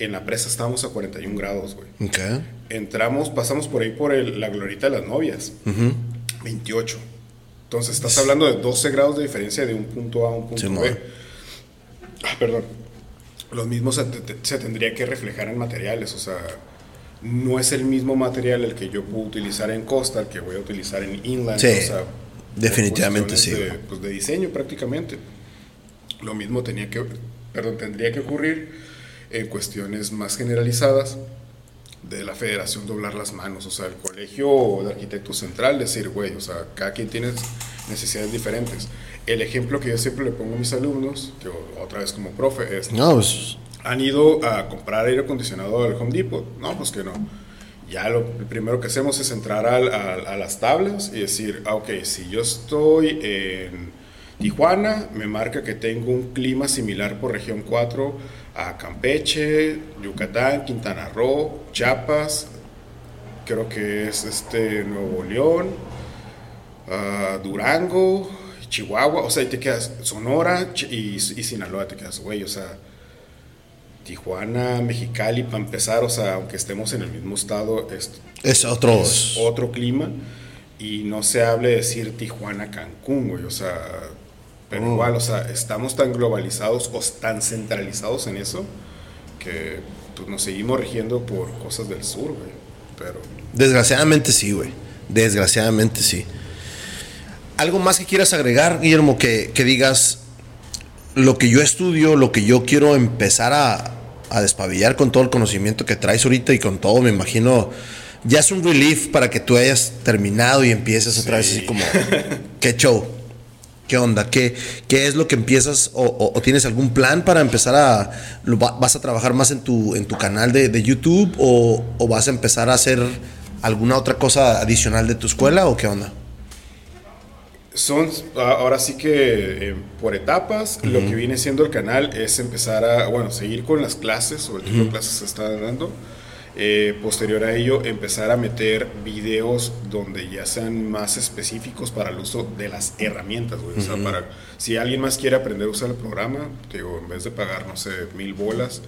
en la presa estábamos a 41 grados, güey. Ok. Entramos, pasamos por ahí por el- la glorita de las novias. 28. Entonces estás hablando de 12 grados de diferencia de un punto A a un punto Simón. B. Ah, perdón. Lo mismo se, te- se tendría que reflejar en materiales. O sea, no es el mismo material el que yo puedo utilizar en costa, el que voy a utilizar en inland. Sí, o sea, definitivamente sí. De, pues, de diseño prácticamente. Lo mismo tenía que, perdón, tendría que ocurrir en cuestiones más generalizadas de la federación doblar las manos, o sea, el colegio de arquitectos central decir, güey, o sea, cada quien tiene necesidades diferentes. El ejemplo que yo siempre le pongo a mis alumnos, que otra vez como profe, es, No, pues, ¿han ido a comprar aire acondicionado al Home Depot? No, pues que no. Ya lo primero que hacemos es entrar al- al- a, las tablas y decir, ah, ok, si yo estoy en Tijuana, me marca que tengo un clima similar por región 4 a Campeche, Yucatán, Quintana Roo, Chiapas, creo que es este Nuevo León, Durango, Chihuahua, o sea, y te quedas Sonora y, y Sinaloa, te quedas, güey, o sea, Tijuana, Mexicali, para empezar, o sea, aunque estemos en el mismo estado, es, es otro... es otro clima y no se hable de decir Tijuana, Cancún, güey, o sea, pero Mm. igual, o sea, estamos tan globalizados o tan centralizados en eso que pues, nos seguimos rigiendo por cosas del sur, güey, pero... Desgraciadamente sí, güey. Desgraciadamente sí. ¿Algo más que quieras agregar, Guillermo? Que, que digas lo que yo estudio, lo que yo quiero empezar a, a despabillar con todo el conocimiento que traes ahorita y con todo, me imagino. Ya es un relief para que tú hayas terminado y empieces otra vez Sí. así como, qué show. ¿Qué onda? ¿Qué, qué es lo que empiezas o, tienes algún plan para empezar a... ¿Vas a trabajar más en tu, en tu canal de, YouTube o, vas a empezar a hacer alguna otra cosa adicional de tu escuela o qué onda? Son ahora sí que eh, por etapas, lo que viene siendo el canal es empezar a, bueno, seguir con las clases o el tipo de clases que se están dando eh, posterior a ello, empezar a meter videos donde ya sean más específicos para el uso de las herramientas, O sea, para, si alguien más quiere aprender a usar el programa, digo, en vez de pagar, no sé, mil bolas,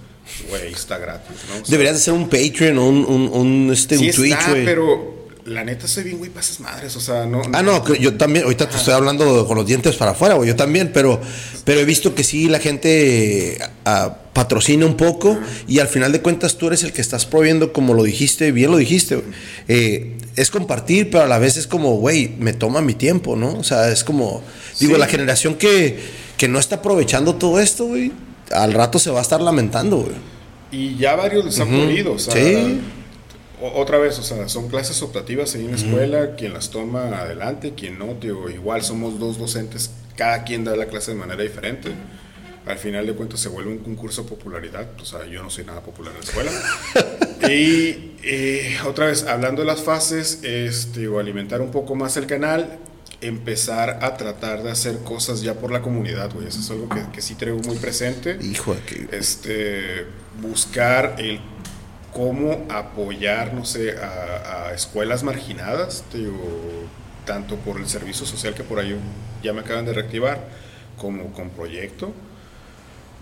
güey, está gratis, ¿no? Deberías de ser un Patreon o un, un, un, este, un Twitch, pero la neta soy bien, güey, pasas madres, o sea, no... Ah, no, yo también, ahorita te estoy hablando con los dientes para afuera, güey, yo también, pero, pero he visto que sí, la gente ah, patrocina un poco y al final de cuentas tú eres el que estás proviendo, como lo dijiste, bien lo dijiste, eh, es compartir, pero a la vez es como, güey, me toma mi tiempo, ¿no? O sea, es como, digo, la generación que, que no está aprovechando todo esto, güey, al rato se va a estar lamentando, güey. Y ya varios les han o sea... Sí otra vez, o sea, son clases optativas en una escuela, quien las toma adelante, quien no, tío, igual somos dos docentes, cada quien da la clase de manera diferente. Al final de cuentas se vuelve un concurso de popularidad, o sea, yo no soy nada popular en la escuela. y eh, otra vez, hablando de las fases, este, alimentar un poco más el canal, empezar a tratar de hacer cosas ya por la comunidad, güey. Eso es algo que, que sí traigo muy presente. Hijo de que... Este, buscar el cómo apoyar, no sé, a, escuelas marginadas, tanto por el servicio social que por ahí ya me acaban de reactivar, como con proyecto.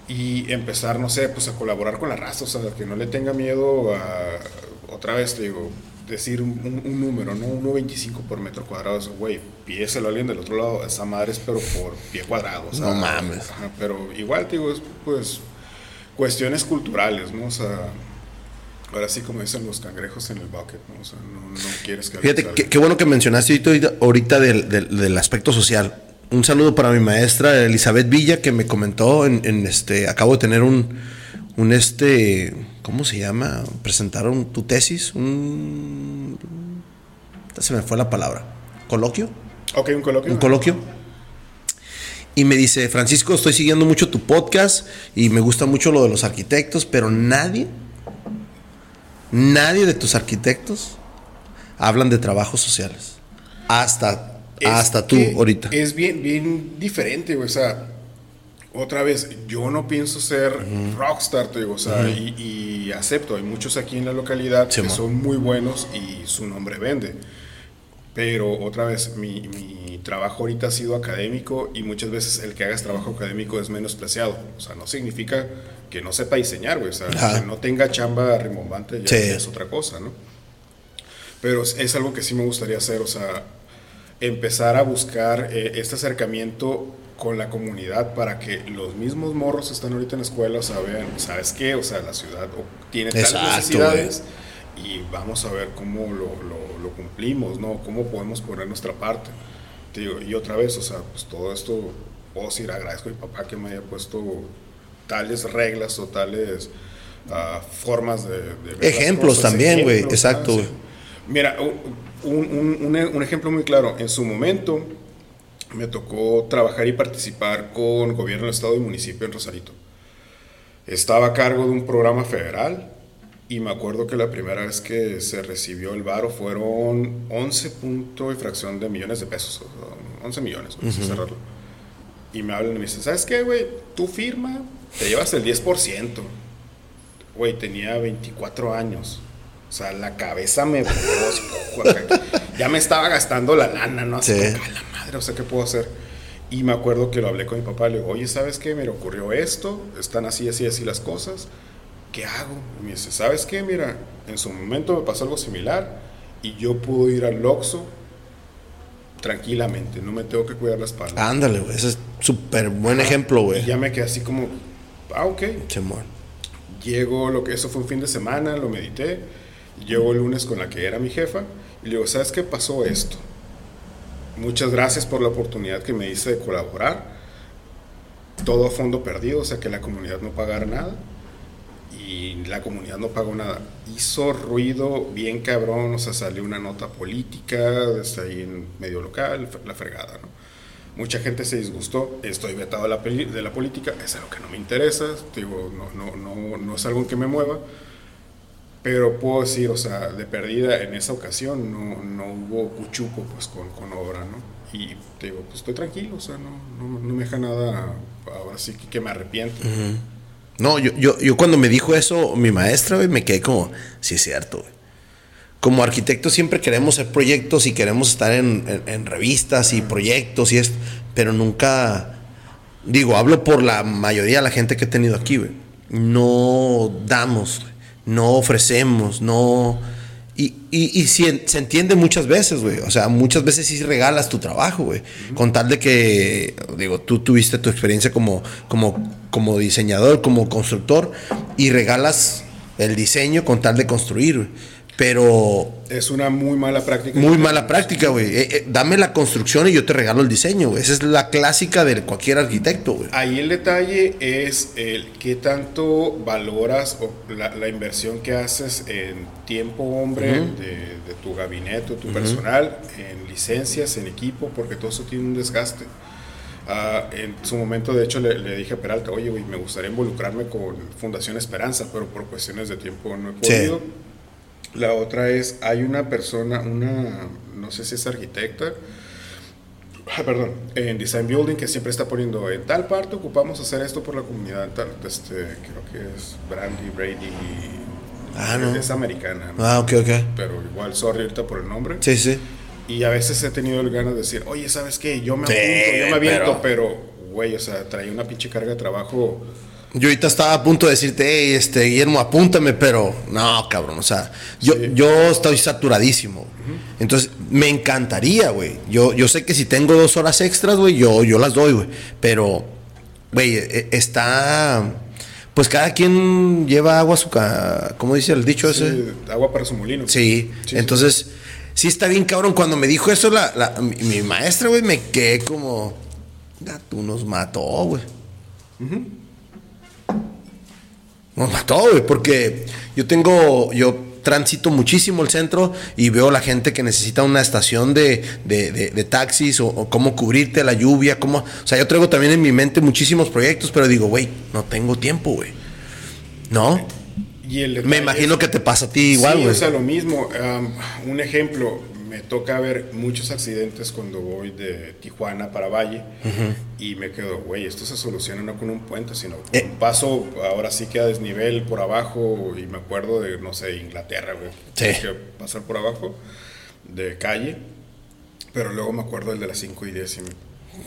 Y empezar, no sé, pues a colaborar con la raza, o sea, que no le tenga miedo a, otra vez te digo, decir un, número, ¿no? 1.25 por metro cuadrado, güey, piéselo a alguien del otro lado, esa madre es pero por pie cuadrado, o sea, No mames. pero igual, te digo, es pues cuestiones culturales, ¿no? O sea, Ahora sí, como dicen los cangrejos en el bucket, ¿no? O sea, no, quieres que... Fíjate, qué, bueno que mencionaste ahorita, del, del, aspecto social. Un saludo para mi maestra Elizabeth Villa, que me comentó en, este... Acabo de tener un, un este... ¿Cómo se llama? Presentaron tu tesis, un... Se me fue la palabra. ¿Coloquio? Ok, un coloquio. Un coloquio. Y me dice, Francisco, estoy siguiendo mucho tu podcast y me gusta mucho lo de los arquitectos, pero nadie Nadie de tus arquitectos hablan de trabajos sociales. Hasta, hasta tú ahorita. Es bien, bien diferente, O sea, otra vez, yo no pienso ser rockstar, te digo, o sea, y, acepto, hay muchos aquí en la localidad que son muy buenos y su nombre vende. Pero otra vez, mi, mi, trabajo ahorita ha sido académico y muchas veces el que hagas trabajo académico es menospreciado. O sea, no significa que no sepa diseñar, güey. O sea, que no tenga chamba rimbombante ya es otra cosa, ¿no? Pero es algo que sí me gustaría hacer, o sea, empezar a buscar eh, este acercamiento con la comunidad para que los mismos morros que están ahorita en la escuela, o sea, vean, ¿sabes qué? O sea, la ciudad tiene tales necesidades y vamos a ver cómo lo, lo, cumplimos, ¿no? Cómo podemos poner nuestra parte. y otra vez, o sea, pues todo esto, puedo decir, agradezco a mi papá que me haya puesto tales reglas o tales ah, formas de... Ejemplos también, güey, exacto. Mira, un, un, ejemplo muy claro, en su momento me tocó trabajar y participar con gobierno del estado y municipio en Rosarito. Estaba a cargo de un programa federal y me acuerdo que la primera vez que se recibió el varo fueron 11 puntos y fracción de millones de pesos, 11 millones, uh cerrarlo. Y me hablan y me dicen, ¿sabes qué, güey? Tú firma, te llevas el 10%. Güey, tenía 24 años. O sea, la cabeza me Ya me estaba gastando la lana, ¿no? Así sí. la madre, o sea, ¿qué puedo hacer? Y me acuerdo que lo hablé con mi papá. Le digo, oye, ¿sabes qué? Me ocurrió esto. Están así, así, así las cosas. ¿Qué hago? Y me dice, ¿sabes qué? Mira, en su momento me pasó algo similar. Y yo pude ir al Oxxo tranquilamente. No me tengo que cuidar la espalda. Ándale, güey. Ese es súper buen ejemplo, güey. Ya me quedé así como, ah, ok. Llego, lo que eso fue un fin de semana, lo medité. Llego el lunes con la que era mi jefa y le digo, ¿sabes qué pasó esto? Muchas gracias por la oportunidad que me hice de colaborar. Todo a fondo perdido, o sea que la comunidad no pagara nada. Y la comunidad no pagó nada. Hizo ruido bien cabrón, o sea, salió una nota política desde ahí en medio local, la fregada, ¿no? Mucha gente se disgustó, estoy vetado de la, política, es algo que no me interesa, digo, no, no, no, no es algo que me mueva, pero puedo decir, o sea, de perdida en esa ocasión no, no hubo cuchupo pues con, con obra, ¿no? Y digo, pues estoy tranquilo, o sea, no, no, me deja nada, ahora sí que, me arrepiento. No, yo, yo, yo cuando me dijo eso mi maestra, me quedé como, sí es cierto, Como arquitectos siempre queremos hacer proyectos y queremos estar en, en, revistas y proyectos y esto, pero nunca, digo, hablo por la mayoría de la gente que he tenido aquí, güey. No damos, no ofrecemos, no... Y, y, se, entiende muchas veces, güey. O sea, muchas veces sí regalas tu trabajo, güey. Con tal de que, digo, tú tuviste tu experiencia como, como, como diseñador, como constructor, y regalas el diseño con tal de construir, güey. Pero. Es una muy mala práctica. Muy mala práctica, güey. Eh, eh, dame la construcción y yo te regalo el diseño, güey. Esa es la clásica de cualquier arquitecto, güey. Ahí el detalle es el qué tanto valoras la, inversión que haces en tiempo, hombre, de, tu gabinete, tu personal, en licencias, en equipo, porque todo eso tiene un desgaste. Ah, en su momento, de hecho, le, dije a Peralta, oye, güey, me gustaría involucrarme con Fundación Esperanza, pero por cuestiones de tiempo no he podido. La otra es, hay una persona, una, no sé si es arquitecta, ah, perdón, en Design Building que siempre está poniendo, en tal parte ocupamos hacer esto por la comunidad, tal, este, creo que es Brandy Brady. Ah, no. Es americana. Ah, ok, ok. Pero igual, sorry ahorita por el nombre. Sí, sí. Y a veces he tenido el ganas de decir, oye, ¿sabes qué? Yo me apunto, yo me aviento, pero, güey, o sea, trae una pinche carga de trabajo yo ahorita estaba a punto de decirte, hey, este, Guillermo, apúntame, pero no, cabrón, o sea, yo, yo estoy saturadísimo. Entonces, me encantaría, güey. Yo, yo sé que si tengo dos horas extras, güey, yo, yo las doy, güey. Pero, güey, e, e, está... Pues cada quien lleva agua a su... ¿Cómo dice el dicho ese? Agua para su molino. Sí, entonces, sí. está bien, cabrón. Cuando me dijo eso la, mi, maestra, güey, me quedé como... Tú nos mató, güey. Nos mató, güey, porque yo tengo, yo transito muchísimo el centro y veo la gente que necesita una estación de, de, taxis o, cómo cubrirte la lluvia, cómo... O sea, yo traigo también en mi mente muchísimos proyectos, pero digo, güey, no tengo tiempo, güey. ¿No? Y Me imagino que te pasa a ti igual, güey. Sí, o sea, lo mismo. un ejemplo, me toca ver muchos accidentes cuando voy de Tijuana para Valle y me quedo, güey, esto se soluciona no con un puente, sino con eh. un paso, ahora sí que a desnivel por abajo y me acuerdo de, no sé, Inglaterra, güey, sí. que pasar por abajo de calle, pero luego me acuerdo el de las 5 y 10 y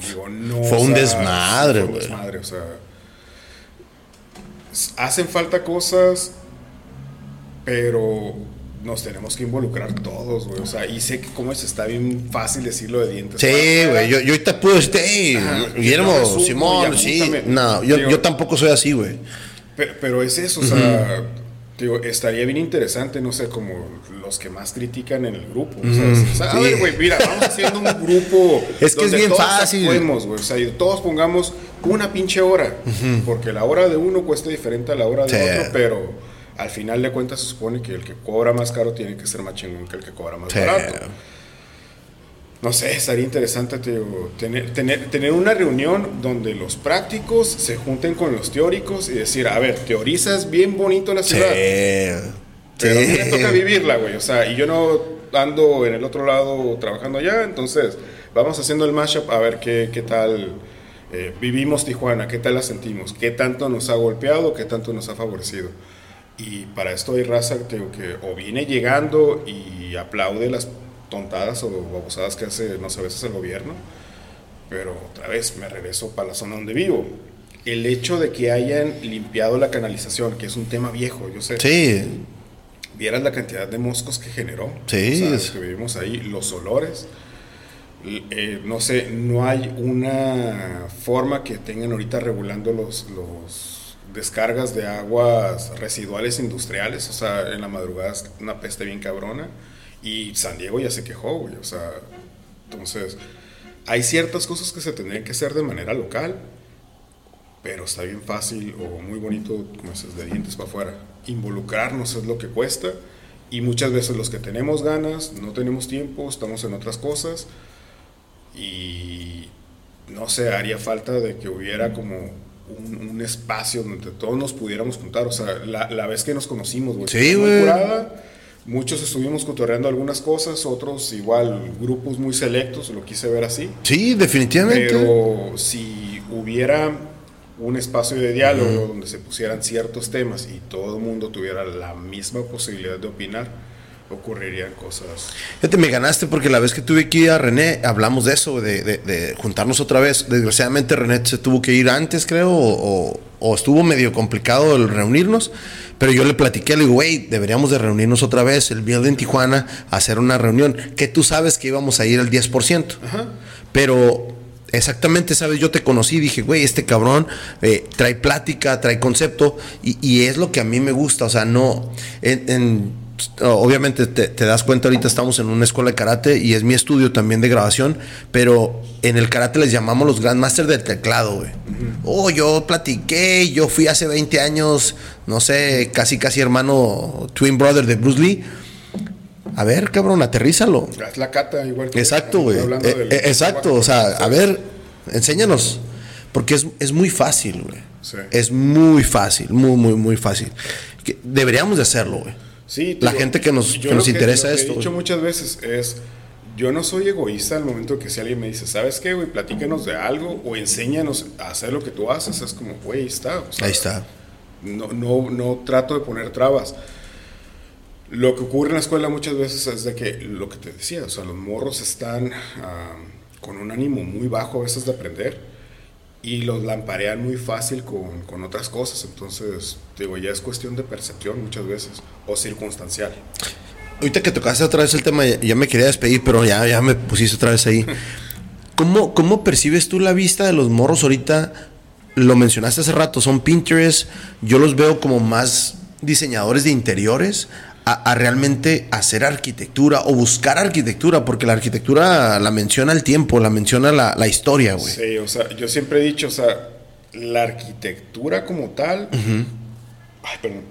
digo, no. Fue un desmadre, güey. Fue un desmadre, o sea, hacen falta cosas, pero nos tenemos que involucrar todos, güey. O sea, y sé que como es, está bien fácil decirlo de dientes. Sí, güey. Yo, yo ahorita puedo decirte, hey, Guillermo, Simón, sí. No, yo, yo tampoco soy así, güey. Pero, es eso, o sea, digo, estaría bien interesante, no sé, como los que más critican en el grupo. o sea, a ver, güey, mira, vamos haciendo un grupo. es que es bien fácil. Podemos, güey. O sea, todos pongamos una pinche hora. Porque la hora de uno cuesta diferente a la hora de otro, pero al final de cuentas se supone que el que cobra más caro tiene que ser más chingón que el que cobra más barato. No sé, estaría interesante tener, tener, tener, una reunión donde los prácticos se junten con los teóricos y decir, a ver, teorizas bien bonito la ciudad. Pero a mí me toca vivirla, güey. O sea, y yo no ando en el otro lado trabajando allá, entonces vamos haciendo el mashup a ver qué, qué tal eh, vivimos Tijuana, qué tal la sentimos, qué tanto nos ha golpeado, qué tanto nos ha favorecido. Y para esto hay raza que, que o viene llegando y aplaude las tontadas o abusadas que hace, no sé, a veces el gobierno, pero otra vez me regreso para la zona donde vivo. El hecho de que hayan limpiado la canalización, que es un tema viejo, yo sé. Sí. Vieras la cantidad de moscos que generó. Sí. O que vivimos ahí, los olores. Eh, no sé, no hay una forma que tengan ahorita regulando los, los descargas de aguas residuales industriales, o sea, en la madrugada es una peste bien cabrona. Y San Diego ya se quejó, güey, o sea, entonces, hay ciertas cosas que se tendrían que hacer de manera local, pero está bien fácil o muy bonito, como dices, de dientes para afuera. Involucrarnos es lo que cuesta y muchas veces los que tenemos ganas, no tenemos tiempo, estamos en otras cosas y no sé, haría falta de que hubiera como un, un espacio donde todos nos pudiéramos juntar. O sea, la, la vez que nos conocimos, güey. Sí, güey. Muchos estuvimos cotorreando algunas cosas, otros igual, grupos muy selectos, lo quise ver así. Sí, definitivamente. Pero si hubiera un espacio de diálogo donde se pusieran ciertos temas y todo el mundo tuviera la misma posibilidad de opinar, ocurrirían cosas. Fíjate, me ganaste porque la vez que tuve que ir a René, hablamos de eso, de, de- de juntarnos otra vez. Desgraciadamente René se tuvo que ir antes, creo, o, o- estuvo medio complicado el reunirnos. Pero yo le platiqué, le digo, güey, deberíamos de reunirnos otra vez, el viernes en Tijuana, a hacer una reunión, que tú sabes que íbamos a ir al 10%. Pero exactamente, sabes, yo te conocí, dije, güey, este cabrón eh, trae plática, trae concepto, y, y es lo que a mí me gusta, o sea, no, en, en- obviamente te, te das cuenta, ahorita estamos en una escuela de karate y es mi estudio también de grabación, pero en el karate les llamamos los Grandmasters del teclado, güey. Oh, yo platiqué, yo fui hace 20 años, no sé, casi casi hermano, twin brother de Bruce Lee. A ver, cabrón, aterrízalo. Haz la cata igual que Exacto, güey. Eh, eh, exacto, o sea, a ver, enséñanos. Porque es, es muy fácil, güey. Sí. Es muy fácil, muy, muy, muy fácil. Que deberíamos de hacerlo, güey. Sí, La digo, gente que nos- que nos interesa lo que esto, He dicho güey. muchas veces es, yo no soy egoísta al momento que si alguien me dice, ¿sabes qué, güey? Platícanos de algo o enséñanos a hacer lo que tú haces. Es como, güey, ahí está. o sea, Ahí está. No, no, no trato de poner trabas. Lo que ocurre en la escuela muchas veces es de que, lo que te decía, o sea, los morros están ah, con un ánimo muy bajo a veces de aprender y los lamparean muy fácil con, con otras cosas. Entonces, digo, ya es cuestión de percepción muchas veces o circunstancial. Ahorita que tocaste otra vez el tema, ya, ya me quería despedir, pero ya, ya me pusiste otra vez ahí. ¿Cómo, ¿Cómo percibes tú la vista de los morros ahorita? Lo mencionaste hace rato, son Pinterest. Yo los veo como más diseñadores de interiores a, a realmente hacer arquitectura o buscar arquitectura, porque la arquitectura la menciona el tiempo, la menciona la, la historia, güey. Sí, o sea, yo siempre he dicho, o sea, la arquitectura como tal, ay, perdón,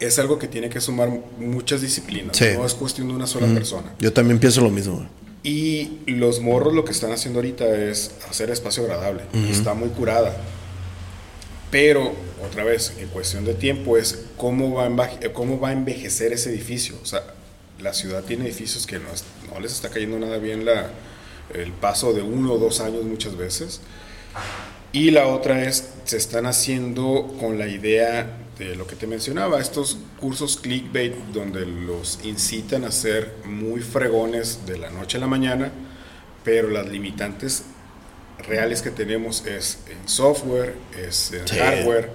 es algo que tiene que sumar muchas disciplinas, Sí. no es cuestión de una sola persona. Yo también pienso lo mismo, güey. Y los morros lo que están haciendo ahorita es hacer espacio agradable. y Está muy curada. Pero, otra vez, en cuestión de tiempo es cómo va, a eh, cómo va a envejecer ese edificio. O sea, la ciudad tiene edificios que no, es- no les está cayendo nada bien la, el paso de uno o dos años muchas veces. Y la otra es, se están haciendo con la idea de lo que te mencionaba, estos cursos clickbait donde los incitan a ser muy fregones de la noche a la mañana, pero las limitantes reales que tenemos es en software, es en Sí. hardware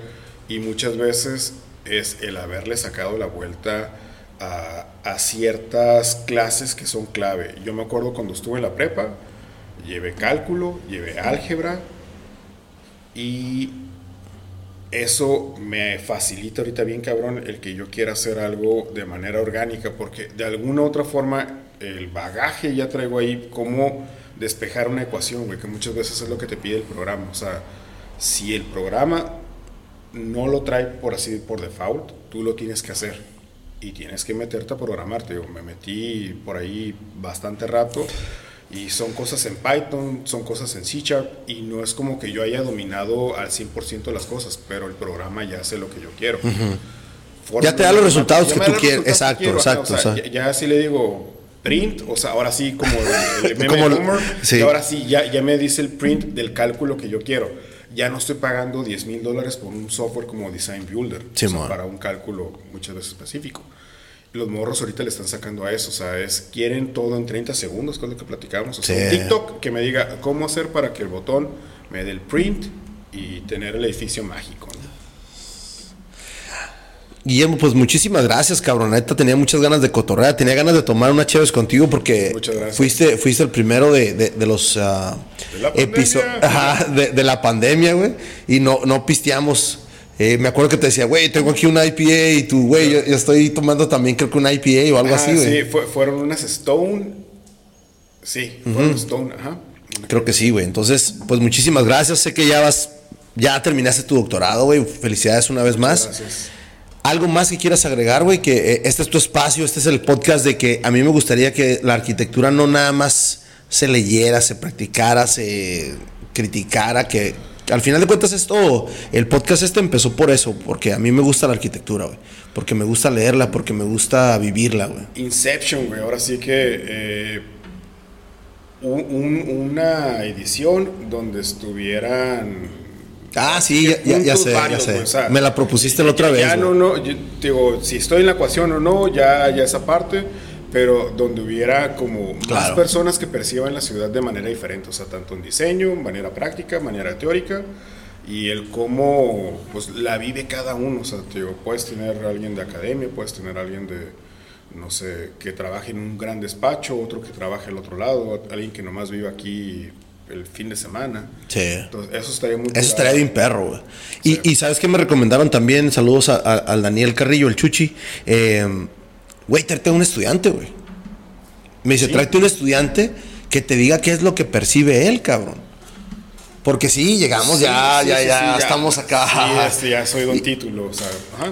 y muchas veces es el haberle sacado la vuelta a, a ciertas clases que son clave. Yo me acuerdo cuando estuve en la prepa, llevé cálculo, llevé álgebra y eso me facilita ahorita bien cabrón el que yo quiera hacer algo de manera orgánica porque de alguna u otra forma el bagaje ya traigo ahí cómo despejar una ecuación, güey, que muchas veces es lo que te pide el programa. O sea, si el programa no lo trae por así por default, tú lo tienes que hacer y tienes que meterte a programar. Te digo, me metí por ahí bastante rato y son cosas en Python, son cosas en C Sharp y no es como que yo haya dominado al 100% las cosas, pero el programa ya hace lo que yo quiero. Ya te da los resultados que tú quieres. Exacto, exacto, o sea, o sea. Ya, ya si le digo print, o sea, ahora sí como el, el meme Como de el- Homer, sí. y ahora sí ya, ya me dice el print del cálculo que yo quiero. Ya no estoy pagando 10 mil dólares por un software como Design Builder, Sí, o sea, man. para un cálculo muchas veces específico. Los morros ahorita le están sacando a eso, o sea, es, quieren todo en 30 segundos, que es lo que platicamos. O sea, Sí. un TikTok que me diga cómo hacer para que el botón me dé el print y tener el edificio mágico. ¿no? Guillermo, pues muchísimas gracias, cabrón. Neta, tenía muchas ganas de cotorrear, tenía ganas de tomar una chévere contigo porque fuiste, fuiste el primero de, de- de los ah, De la episo- pandemia. Ajá, de, de la pandemia, güey. Y no, no pisteamos. Eh, me acuerdo que te decía, güey, tengo aquí una IPA y tú, güey, yo, yo estoy tomando también creo que una IPA o algo Ajá, así, güey. Sí, fue- fueron unas Stone. Sí, fueron Stone, ajá. Creo que sí, güey. Entonces, pues muchísimas gracias. Sé que ya vas, ya terminaste tu doctorado, güey. Felicidades una vez más. Gracias. Algo más que quieras agregar, güey, que eh, este es tu espacio, este es el podcast de que a mí me gustaría que la arquitectura no nada más se leyera, se practicara, se criticara, que, al final de cuentas esto, el podcast este empezó por eso, porque a mí me gusta la arquitectura, güey. Porque me gusta leerla, porque me gusta vivirla, güey. Inception, güey. Ahora sí que eh, una edición donde estuvieran Ah, sí, ya, sé, ya sé. Me la propusiste la otra vez. Ya no, no, digo, si estoy en la ecuación o no, ya, ya esa parte, pero donde hubiera como más personas que perciban la ciudad de manera diferente, o sea, tanto en diseño, manera práctica, manera teórica, y el cómo pues la vive cada uno, o sea, digo, puedes tener alguien de academia, puedes tener alguien de, no sé, que trabaje en un gran despacho, otro que trabaje al otro lado, alguien que nomás vive aquí el fin de semana. Sí. Entonces, eso estaría muy Eso estaría bien perro, güey. Y, y, sabes que me recomendaron también, saludos al Daniel Carrillo, el Chuchi. Eh, güey, tráete un estudiante, güey. Me dice, tráete un estudiante que te diga qué es lo que percibe él, cabrón. Porque sí, llegamos ya, ya, ya, estamos acá. Sí, ya soy don título. O sea,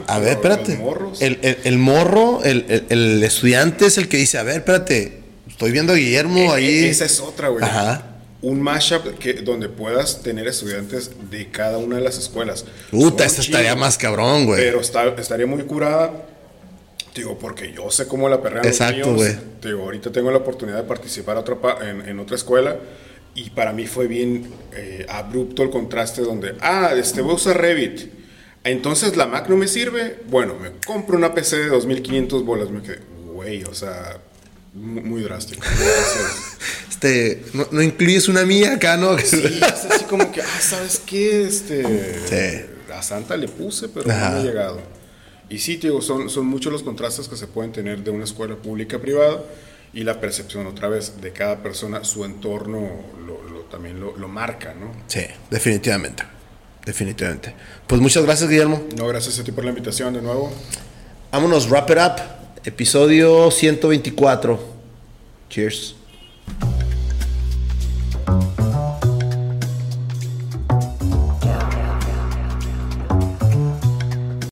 a ver, espérate. El, el, el, morro, el, el, estudiante es el que dice, a ver, espérate, estoy viendo a Guillermo e, e, ahí. Esa es otra, güey. Ajá un mashup que, donde puedas tener estudiantes de cada una de las escuelas. Puta, esta estaría más cabrón, güey. Pero estaría muy curada. Digo, porque yo sé cómo la perrean Exacto, güey. Digo, ahorita tengo la oportunidad de participar en, en, otra escuela. Y para mí fue bien eh, abrupto el contraste donde, ah, este voy a usar Revit. Entonces la Mac no me sirve. Bueno, me compro una PC de 2500 bolas. Me quedé, güey, o sea, muy, drástico. este, no, incluyes una mía acá, ¿no? Sí, es así como que, ah, ¿sabes qué? Este, A Santa le puse, pero no me ha llegado. Y sí, digo, son, son muchos los contrastes que se pueden tener de una escuela pública privada y la percepción otra vez de cada persona, su entorno lo, también lo, lo, marca, ¿no? Sí, definitivamente. Definitivamente. Pues muchas gracias, Guillermo. No, gracias a ti por la invitación de nuevo. Vámonos, wrap it up. Episodio 124. Cheers.